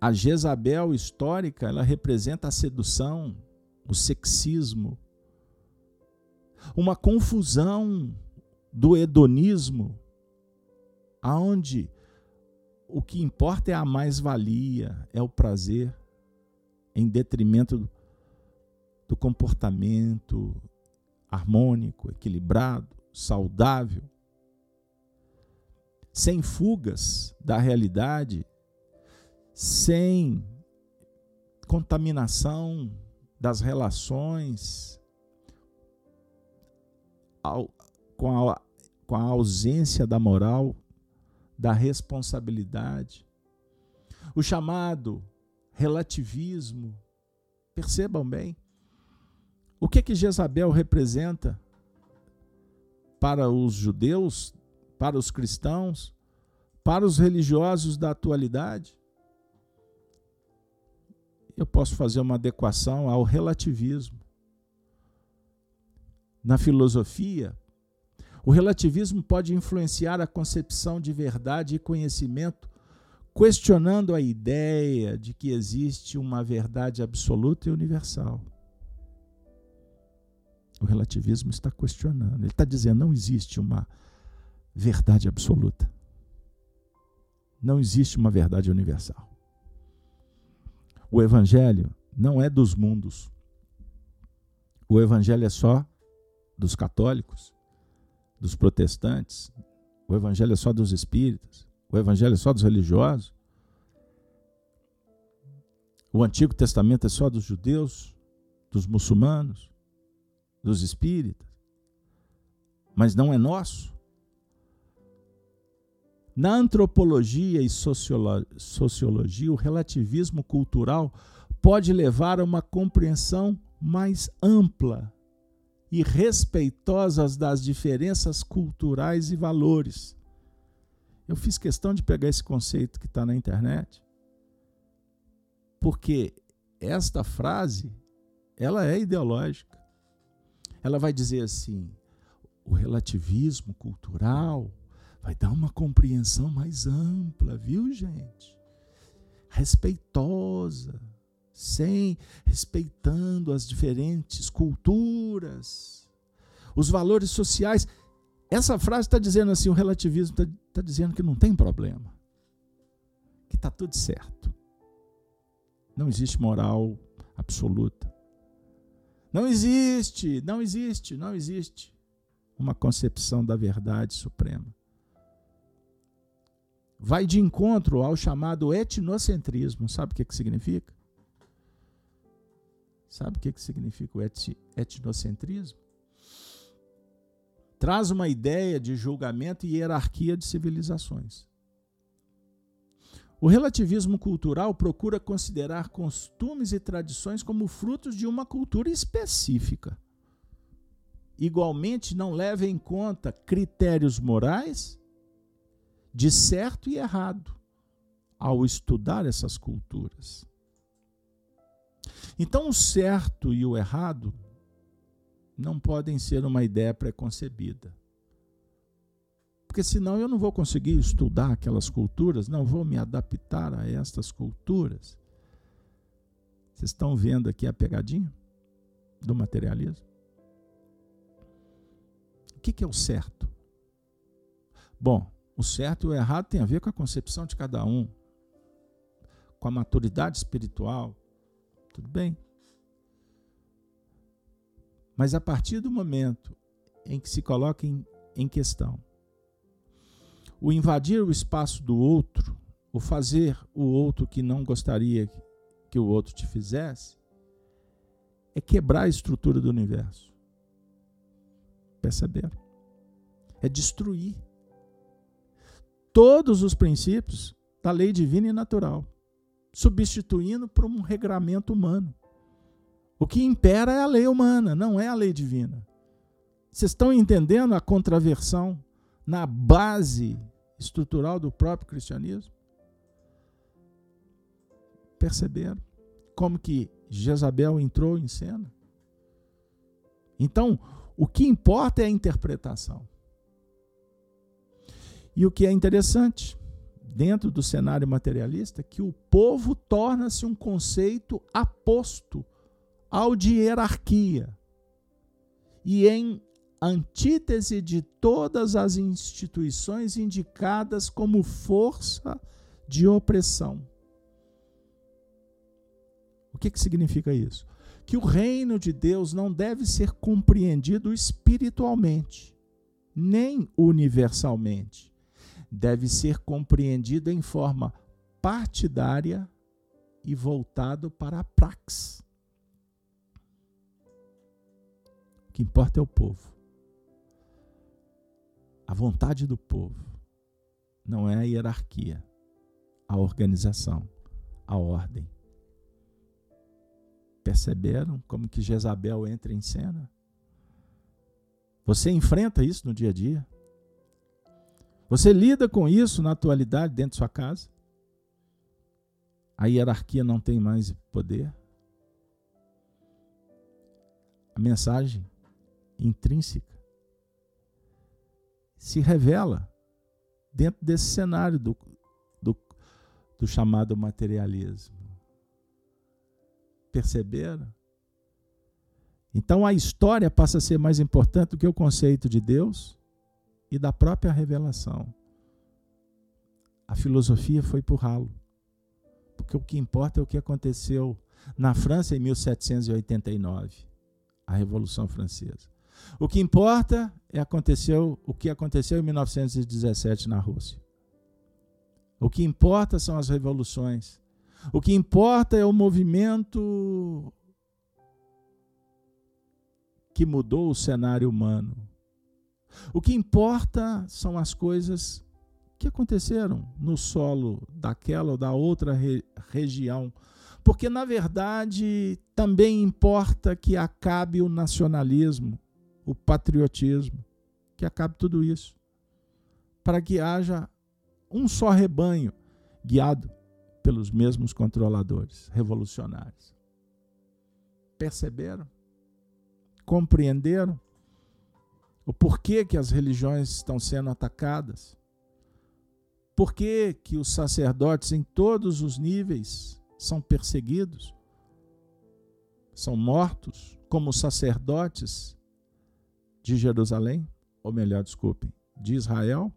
[SPEAKER 1] a Jezabel histórica, ela representa a sedução, o sexismo, uma confusão do hedonismo, aonde o que importa é a mais-valia, é o prazer, em detrimento do comportamento harmônico, equilibrado, saudável, sem fugas da realidade, sem contaminação das relações, com a, com a ausência da moral da responsabilidade. O chamado relativismo. Percebam bem. O que que Jezabel representa para os judeus, para os cristãos, para os religiosos da atualidade? Eu posso fazer uma adequação ao relativismo. Na filosofia, o relativismo pode influenciar a concepção de verdade e conhecimento, questionando a ideia de que existe uma verdade absoluta e universal. O relativismo está questionando, ele está dizendo não existe uma verdade absoluta. Não existe uma verdade universal. O evangelho não é dos mundos. O evangelho é só dos católicos dos protestantes, o evangelho é só dos espíritas, o evangelho é só dos religiosos, o Antigo Testamento é só dos judeus, dos muçulmanos, dos espíritas, mas não é nosso. Na antropologia e sociologia, o relativismo cultural pode levar a uma compreensão mais ampla e respeitosas das diferenças culturais e valores. Eu fiz questão de pegar esse conceito que está na internet, porque esta frase ela é ideológica. Ela vai dizer assim: o relativismo cultural vai dar uma compreensão mais ampla, viu, gente? Respeitosa sem respeitando as diferentes culturas, os valores sociais. Essa frase está dizendo assim: o relativismo está tá dizendo que não tem problema, que está tudo certo. Não existe moral absoluta. Não existe, não existe, não existe uma concepção da verdade suprema. Vai de encontro ao chamado etnocentrismo. Sabe o que, que significa? Sabe o que, que significa o etnocentrismo? traz uma ideia de julgamento e hierarquia de civilizações. O relativismo cultural procura considerar costumes e tradições como frutos de uma cultura específica. Igualmente, não leva em conta critérios morais de certo e errado ao estudar essas culturas. Então, o certo e o errado não podem ser uma ideia preconcebida. Porque senão eu não vou conseguir estudar aquelas culturas, não vou me adaptar a estas culturas. Vocês estão vendo aqui a pegadinha do materialismo? O que é o certo? Bom, o certo e o errado tem a ver com a concepção de cada um, com a maturidade espiritual. Tudo bem. Mas a partir do momento em que se coloca em, em questão o invadir o espaço do outro, o fazer o outro que não gostaria que o outro te fizesse, é quebrar a estrutura do universo. Perceberam? É destruir todos os princípios da lei divina e natural, substituindo por um regramento humano. O que impera é a lei humana, não é a lei divina. Vocês estão entendendo a contraversão na base estrutural do próprio cristianismo? Perceberam como que Jezabel entrou em cena? Então, o que importa é a interpretação. E o que é interessante, dentro do cenário materialista, que o povo torna-se um conceito aposto ao de hierarquia e em antítese de todas as instituições indicadas como força de opressão. O que, que significa isso? Que o reino de Deus não deve ser compreendido espiritualmente, nem universalmente. Deve ser compreendido em forma partidária e voltado para a praxe. O que importa é o povo. A vontade do povo não é a hierarquia, a organização, a ordem. Perceberam como que Jezabel entra em cena? Você enfrenta isso no dia a dia? Você lida com isso na atualidade dentro de sua casa? A hierarquia não tem mais poder? A mensagem intrínseca se revela dentro desse cenário do, do, do chamado materialismo. Perceberam? Então a história passa a ser mais importante do que o conceito de Deus e da própria revelação. A filosofia foi por ralo. Porque o que importa é o que aconteceu na França em 1789, a Revolução Francesa. O que importa é aconteceu, o que aconteceu em 1917 na Rússia. O que importa são as revoluções. O que importa é o movimento que mudou o cenário humano. O que importa são as coisas que aconteceram no solo daquela ou da outra re região. Porque, na verdade, também importa que acabe o nacionalismo, o patriotismo, que acabe tudo isso, para que haja um só rebanho guiado pelos mesmos controladores revolucionários. Perceberam? Compreenderam o porquê que as religiões estão sendo atacadas? Por que, que os sacerdotes em todos os níveis são perseguidos? São mortos como sacerdotes de Jerusalém, ou melhor, desculpem, de Israel.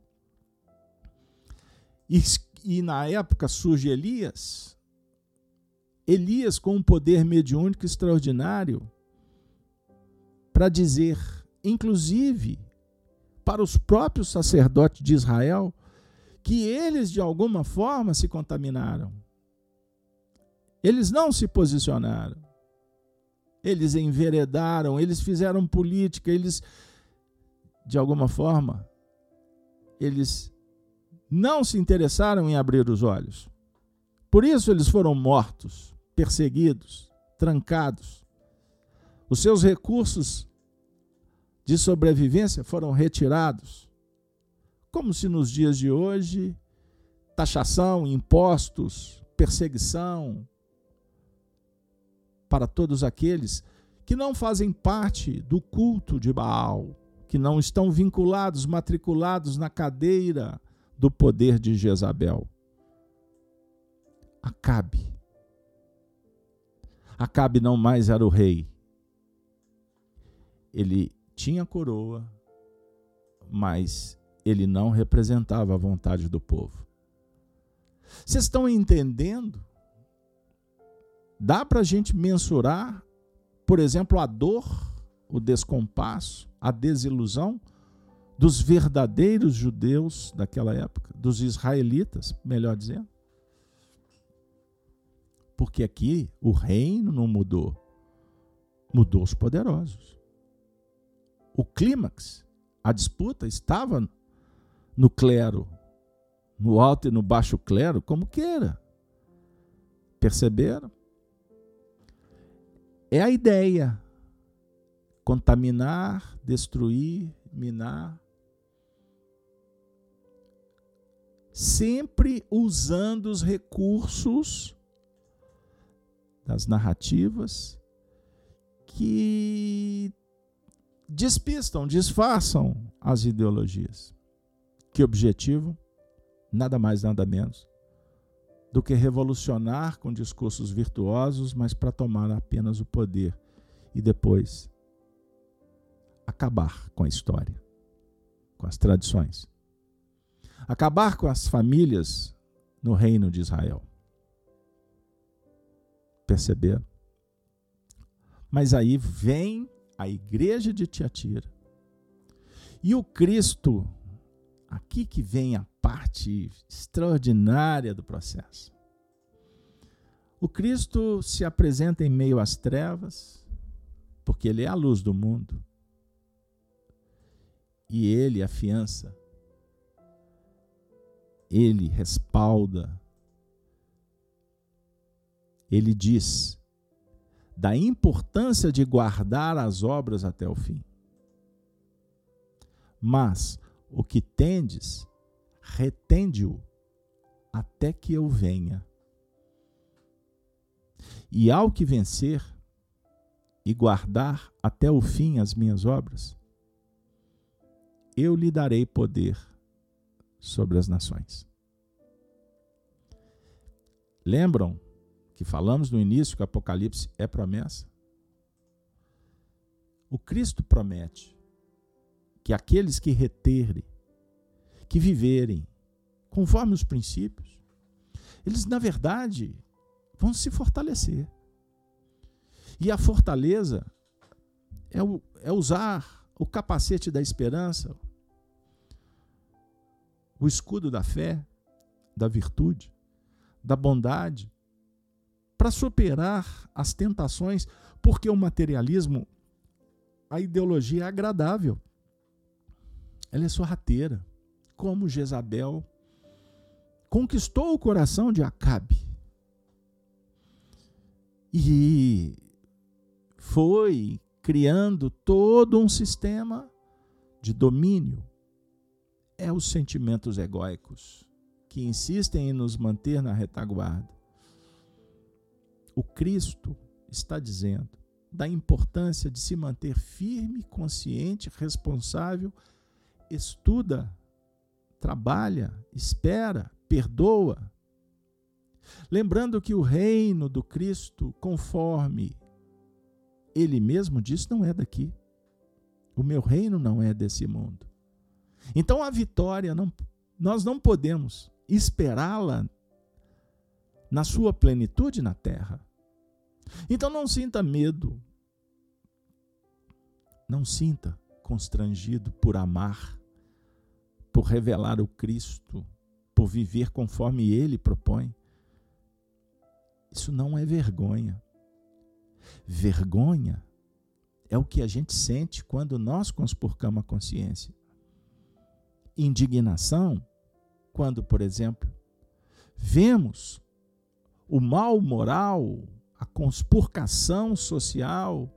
[SPEAKER 1] E, e na época surge Elias, Elias com um poder mediúnico extraordinário para dizer, inclusive para os próprios sacerdotes de Israel, que eles de alguma forma se contaminaram. Eles não se posicionaram. Eles enveredaram, eles fizeram política, eles de alguma forma, eles não se interessaram em abrir os olhos. Por isso eles foram mortos, perseguidos, trancados. Os seus recursos de sobrevivência foram retirados. Como se nos dias de hoje, taxação, impostos, perseguição para todos aqueles que não fazem parte do culto de Baal, que não estão vinculados, matriculados na cadeira do poder de Jezabel. Acabe. Acabe não mais era o rei. Ele tinha coroa, mas ele não representava a vontade do povo. Vocês estão entendendo? Dá para a gente mensurar, por exemplo, a dor, o descompasso, a desilusão dos verdadeiros judeus daquela época, dos israelitas, melhor dizendo. Porque aqui o reino não mudou, mudou os poderosos. O clímax, a disputa estava no clero, no alto e no baixo clero, como queira. Perceberam? É a ideia. Contaminar, destruir, minar. Sempre usando os recursos das narrativas que despistam, disfarçam as ideologias. Que objetivo? Nada mais, nada menos do que revolucionar com discursos virtuosos, mas para tomar apenas o poder e depois acabar com a história, com as tradições. Acabar com as famílias no reino de Israel perceber. Mas aí vem a igreja de Tiatira. E o Cristo, aqui que vem a parte extraordinária do processo. O Cristo se apresenta em meio às trevas, porque ele é a luz do mundo. E ele afiança, ele respalda, ele diz da importância de guardar as obras até o fim. Mas o que tendes, retende-o até que eu venha. E ao que vencer e guardar até o fim as minhas obras, eu lhe darei poder sobre as nações. Lembram que falamos no início que o Apocalipse é promessa. O Cristo promete que aqueles que reterem, que viverem conforme os princípios, eles, na verdade, vão se fortalecer. E a fortaleza é, o, é usar o capacete da esperança, o escudo da fé, da virtude, da bondade, para superar as tentações, porque o materialismo, a ideologia é agradável. Ela é sorrateira, como Jezabel conquistou o coração de Acabe. E foi criando todo um sistema de domínio. É os sentimentos egóicos que insistem em nos manter na retaguarda o Cristo está dizendo da importância de se manter firme, consciente, responsável, estuda, trabalha, espera, perdoa. Lembrando que o reino do Cristo, conforme ele mesmo disse, não é daqui. O meu reino não é desse mundo. Então a vitória, não, nós não podemos esperá-la na sua plenitude na terra. Então não sinta medo. Não sinta constrangido por amar, por revelar o Cristo, por viver conforme ele propõe. Isso não é vergonha. Vergonha é o que a gente sente quando nós conspurcamos a consciência. indignação quando, por exemplo, vemos o mal moral, a conspurcação social,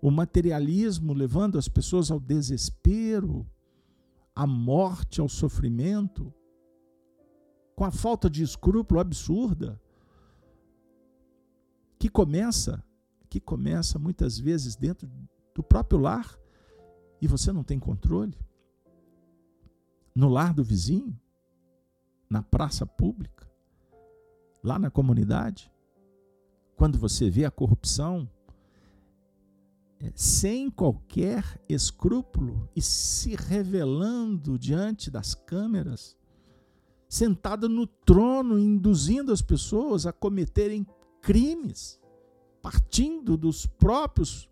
[SPEAKER 1] o materialismo levando as pessoas ao desespero, à morte, ao sofrimento, com a falta de escrúpulo absurda, que começa, que começa muitas vezes dentro do próprio lar e você não tem controle. No lar do vizinho, na praça pública, lá na comunidade, quando você vê a corrupção, é, sem qualquer escrúpulo e se revelando diante das câmeras, sentada no trono, induzindo as pessoas a cometerem crimes, partindo dos próprios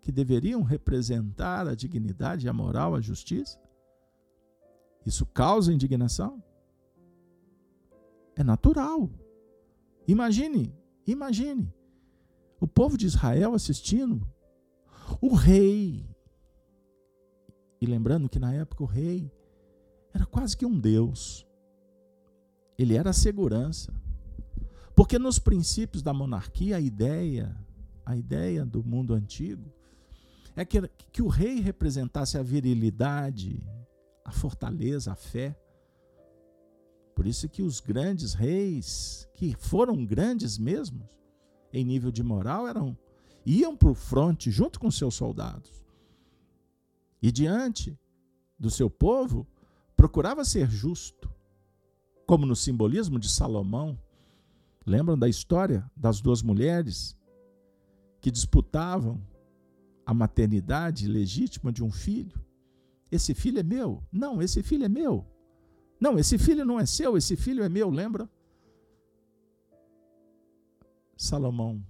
[SPEAKER 1] que deveriam representar a dignidade, a moral, a justiça? Isso causa indignação? É natural. Imagine, imagine o povo de Israel assistindo o rei. E lembrando que na época o rei era quase que um deus. Ele era a segurança. Porque nos princípios da monarquia, a ideia, a ideia do mundo antigo, é que, que o rei representasse a virilidade, a fortaleza, a fé. Por isso que os grandes reis, que foram grandes mesmo, em nível de moral, eram iam para o fronte junto com seus soldados. E diante do seu povo, procurava ser justo, como no simbolismo de Salomão. Lembram da história das duas mulheres que disputavam a maternidade legítima de um filho? Esse filho é meu. Não, esse filho é meu. Não, esse filho não é seu, esse filho é meu, lembra? Salomão.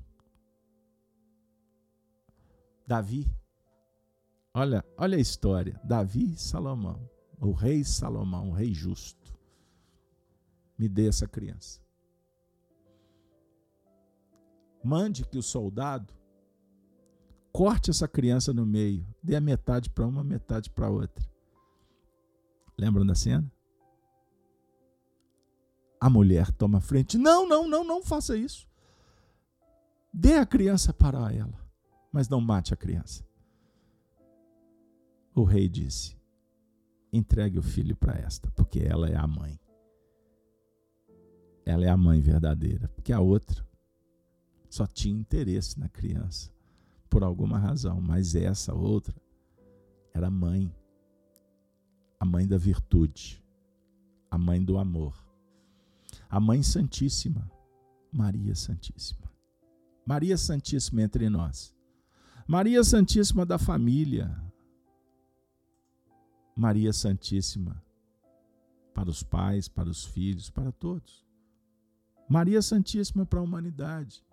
[SPEAKER 1] Davi. Olha, olha a história. Davi e Salomão. O rei Salomão, o rei justo me dê essa criança. Mande que o soldado corte essa criança no meio, dê a metade para uma, metade para outra. Lembram da cena? A mulher toma frente. Não, não, não, não faça isso. Dê a criança para ela, mas não mate a criança. O rei disse: entregue o filho para esta, porque ela é a mãe ela é a mãe verdadeira, porque a outra só tinha interesse na criança por alguma razão, mas essa outra era mãe, a mãe da virtude, a mãe do amor, a mãe santíssima, Maria Santíssima. Maria Santíssima entre nós. Maria Santíssima da família. Maria Santíssima para os pais, para os filhos, para todos. Maria Santíssima para a humanidade.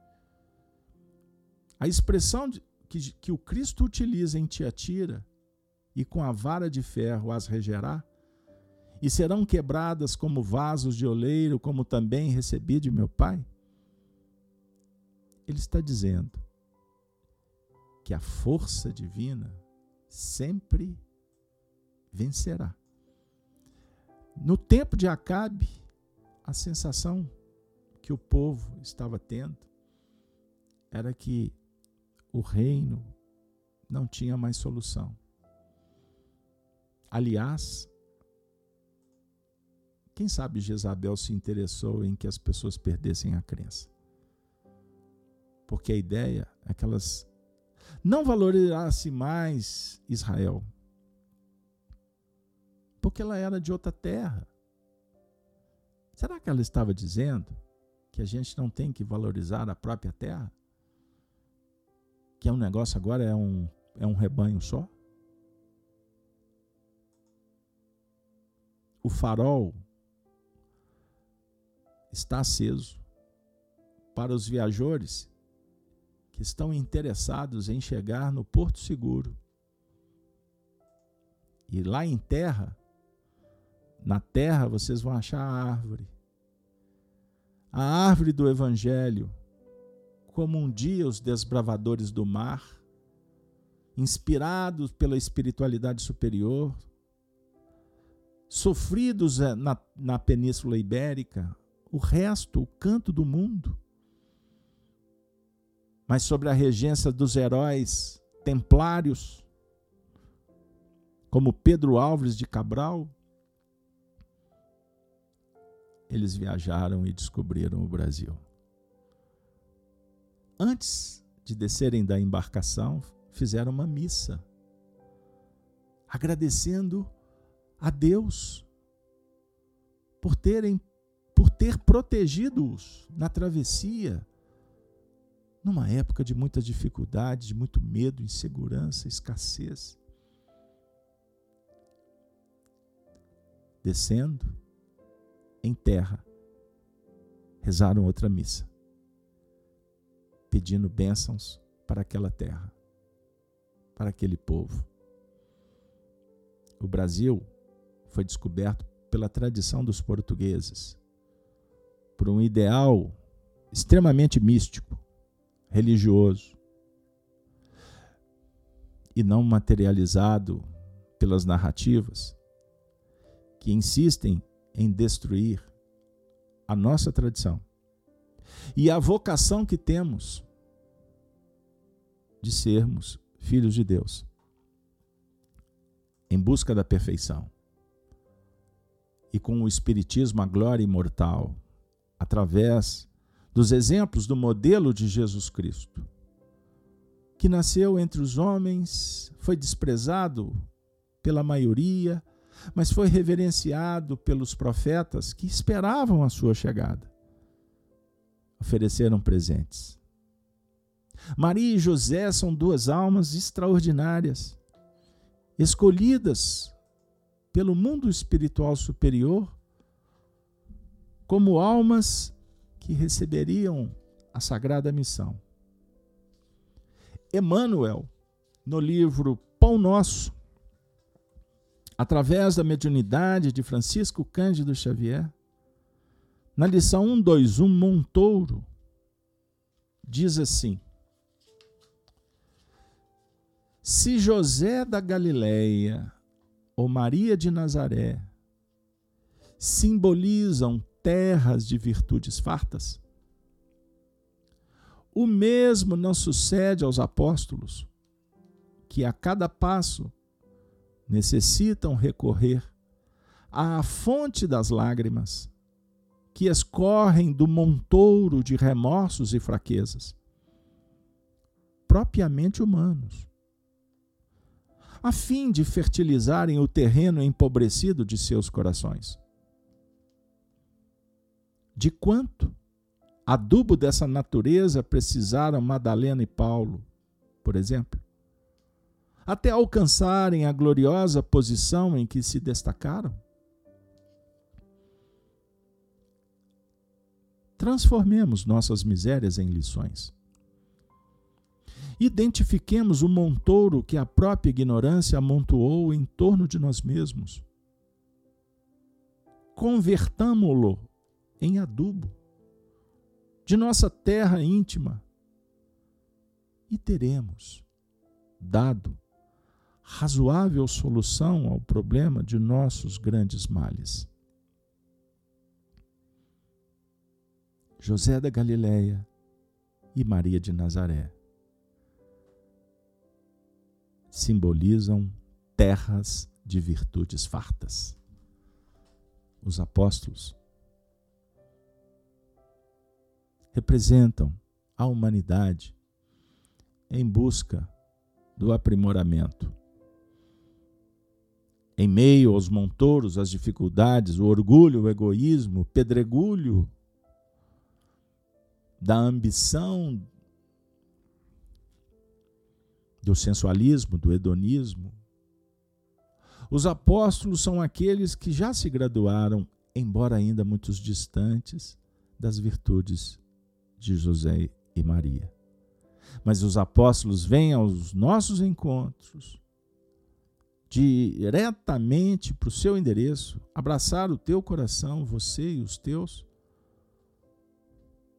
[SPEAKER 1] A expressão que, que o Cristo utiliza em Tiatira, e com a vara de ferro as regerá, e serão quebradas como vasos de oleiro, como também recebi de meu Pai. Ele está dizendo que a força divina sempre vencerá. No tempo de Acabe, a sensação que o povo estava tendo era que o reino não tinha mais solução. Aliás, quem sabe Jezabel se interessou em que as pessoas perdessem a crença. Porque a ideia é que elas não valorizassem mais Israel. Porque ela era de outra terra. Será que ela estava dizendo que a gente não tem que valorizar a própria terra? Que é um negócio agora, é um, é um rebanho só? O farol está aceso para os viajores que estão interessados em chegar no Porto Seguro. E lá em terra, na terra, vocês vão achar a árvore a árvore do Evangelho, como um dia os desbravadores do mar, inspirados pela espiritualidade superior, sofridos eh, na, na Península Ibérica, o resto, o canto do mundo. Mas sobre a regência dos heróis templários, como Pedro Álvares de Cabral, eles viajaram e descobriram o Brasil. Antes de descerem da embarcação, fizeram uma missa, agradecendo a Deus por terem por ter protegido-os na travessia, numa época de muita dificuldade, de muito medo, insegurança, escassez. Descendo em terra, rezaram outra missa, pedindo bênçãos para aquela terra, para aquele povo. O Brasil foi descoberto pela tradição dos portugueses, por um ideal extremamente místico, religioso, e não materializado pelas narrativas que insistem em destruir a nossa tradição e a vocação que temos de sermos filhos de Deus em busca da perfeição e com o Espiritismo a glória imortal, através dos exemplos do modelo de Jesus Cristo, que nasceu entre os homens, foi desprezado pela maioria, mas foi reverenciado pelos profetas que esperavam a sua chegada. Ofereceram presentes. Maria e José são duas almas extraordinárias, escolhidas pelo mundo espiritual superior como almas que receberiam a sagrada missão. Emmanuel, no livro Pão Nosso, através da mediunidade de Francisco Cândido Xavier, na lição 121 Montouro, diz assim: Se José da Galileia ou Maria de Nazaré simbolizam terras de virtudes fartas, o mesmo não sucede aos apóstolos, que a cada passo necessitam recorrer à fonte das lágrimas que escorrem do montouro de remorsos e fraquezas, propriamente humanos a fim de fertilizarem o terreno empobrecido de seus corações. De quanto adubo dessa natureza precisaram Madalena e Paulo, por exemplo, até alcançarem a gloriosa posição em que se destacaram? Transformemos nossas misérias em lições. Identifiquemos o montouro que a própria ignorância amontoou em torno de nós mesmos. Convertamo-lo em adubo de nossa terra íntima e teremos dado razoável solução ao problema de nossos grandes males. José da Galileia e Maria de Nazaré simbolizam terras de virtudes fartas. Os apóstolos representam a humanidade em busca do aprimoramento. Em meio aos montouros, às dificuldades, o orgulho, o egoísmo, o pedregulho da ambição, do sensualismo, do hedonismo. Os apóstolos são aqueles que já se graduaram, embora ainda muitos distantes, das virtudes de José e Maria. Mas os apóstolos vêm aos nossos encontros diretamente para o seu endereço, abraçar o teu coração, você e os teus,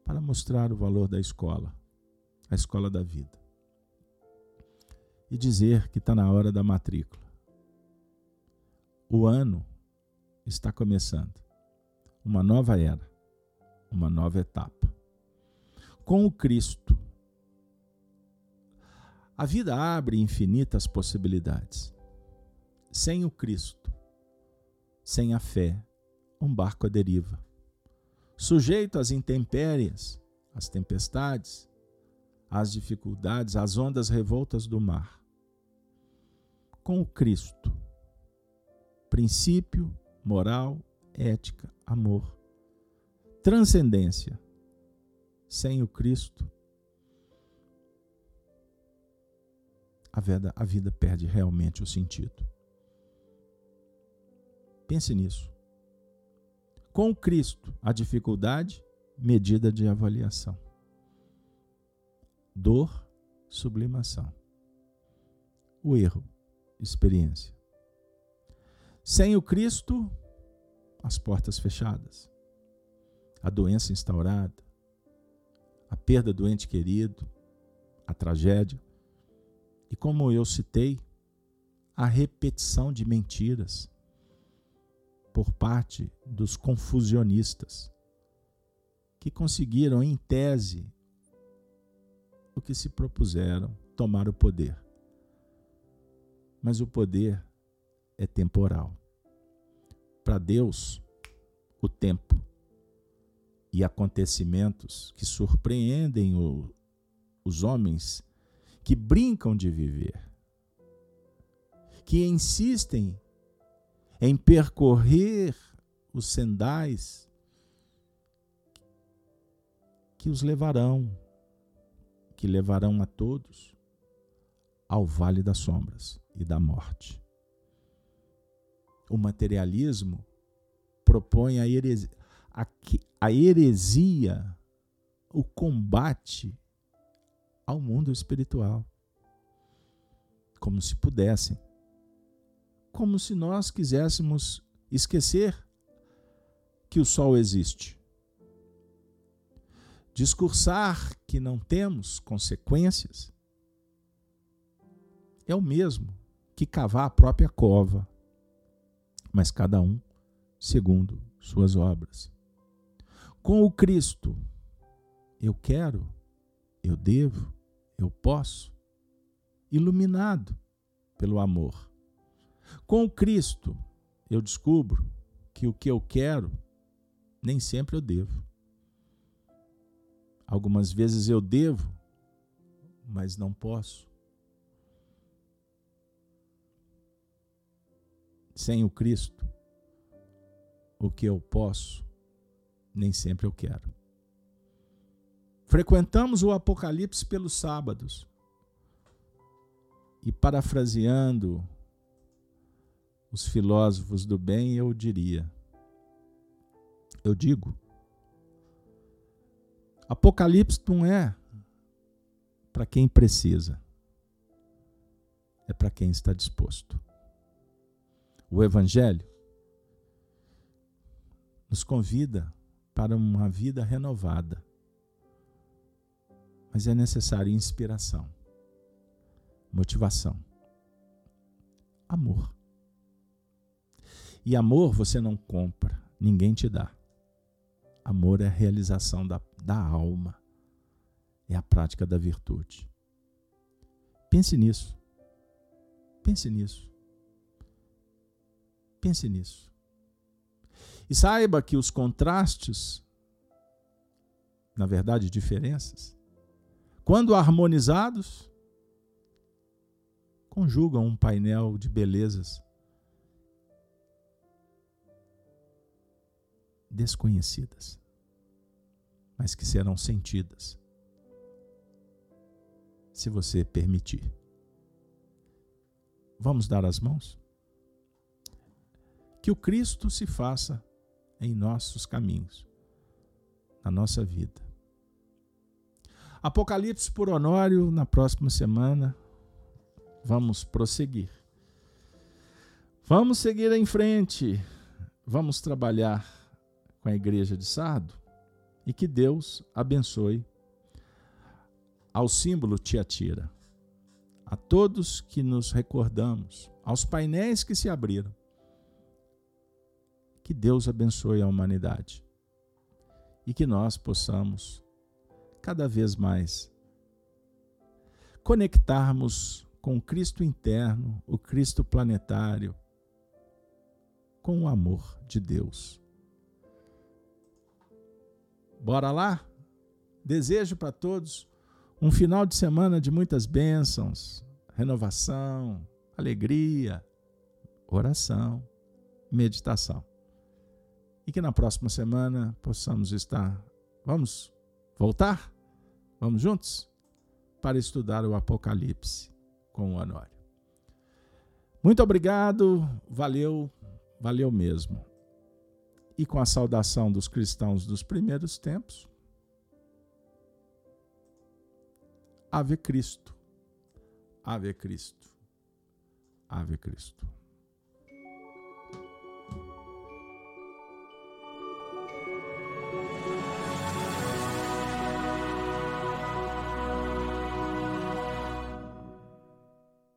[SPEAKER 1] para mostrar o valor da escola, a escola da vida e dizer que está na hora da matrícula. O ano está começando. Uma nova era, uma nova etapa. Com o Cristo, a vida abre infinitas possibilidades. Sem o Cristo, sem a fé, um barco à deriva. Sujeito às intempéries, às tempestades, às dificuldades, às ondas revoltas do mar. Com o Cristo, princípio, moral, ética, amor, transcendência. Sem o Cristo, a vida, a vida perde realmente o sentido. Pense nisso. Com Cristo, a dificuldade, medida de avaliação. Dor, sublimação. O erro, experiência. Sem o Cristo, as portas fechadas, a doença instaurada, a perda do ente querido, a tragédia. E como eu citei, a repetição de mentiras por parte dos confusionistas, que conseguiram, em tese, o que se propuseram, tomar o poder. Mas o poder é temporal. Para Deus, o tempo e acontecimentos que surpreendem o, os homens que brincam de viver, que insistem em percorrer os sendais que os levarão, que levarão a todos ao vale das sombras e da morte. O materialismo propõe a heresia, a, a heresia o combate ao mundo espiritual, como se pudessem como se nós quiséssemos esquecer que o sol existe. Discursar que não temos consequências é o mesmo que cavar a própria cova, mas cada um segundo suas obras. Com o Cristo, eu quero, eu devo, eu posso, iluminado pelo amor com Cristo, eu descubro que o que eu quero, nem sempre eu devo. Algumas vezes eu devo, mas não posso. Sem o Cristo, o que eu posso, nem sempre eu quero. Frequentamos o Apocalipse pelos sábados. E parafraseando os filósofos do bem, eu diria. Eu digo. Apocalipse não é para quem precisa, é para quem está disposto. O Evangelho nos convida para uma vida renovada, mas é necessário inspiração, motivação, amor. E amor você não compra, ninguém te dá. Amor é a realização da, da alma, é a prática da virtude. Pense nisso. Pense nisso. Pense nisso. E saiba que os contrastes, na verdade, diferenças, quando harmonizados, conjugam um painel de belezas desconhecidas, mas que serão sentidas, se você permitir. Vamos dar as mãos? Que o Cristo se faça em nossos caminhos, na nossa vida. Apocalipse por Honório, na próxima semana, vamos prosseguir. Vamos seguir em frente, vamos trabalhar com a igreja de Sardo e que Deus abençoe ao símbolo Tiatira, a todos que nos recordamos, aos painéis que se abriram, Que Deus abençoe a humanidade e que nós possamos cada vez mais conectarmos com o Cristo interno, o Cristo planetário, com o amor de Deus. Bora lá? Desejo para todos um final de semana de muitas bênçãos, renovação, alegria, oração, meditação. E que na próxima semana possamos estar. Vamos voltar? Vamos juntos? Para estudar o Apocalipse com o Honório. Muito obrigado, valeu, valeu mesmo. E com a saudação dos cristãos dos primeiros tempos, Ave Cristo, Ave Cristo, Ave Cristo.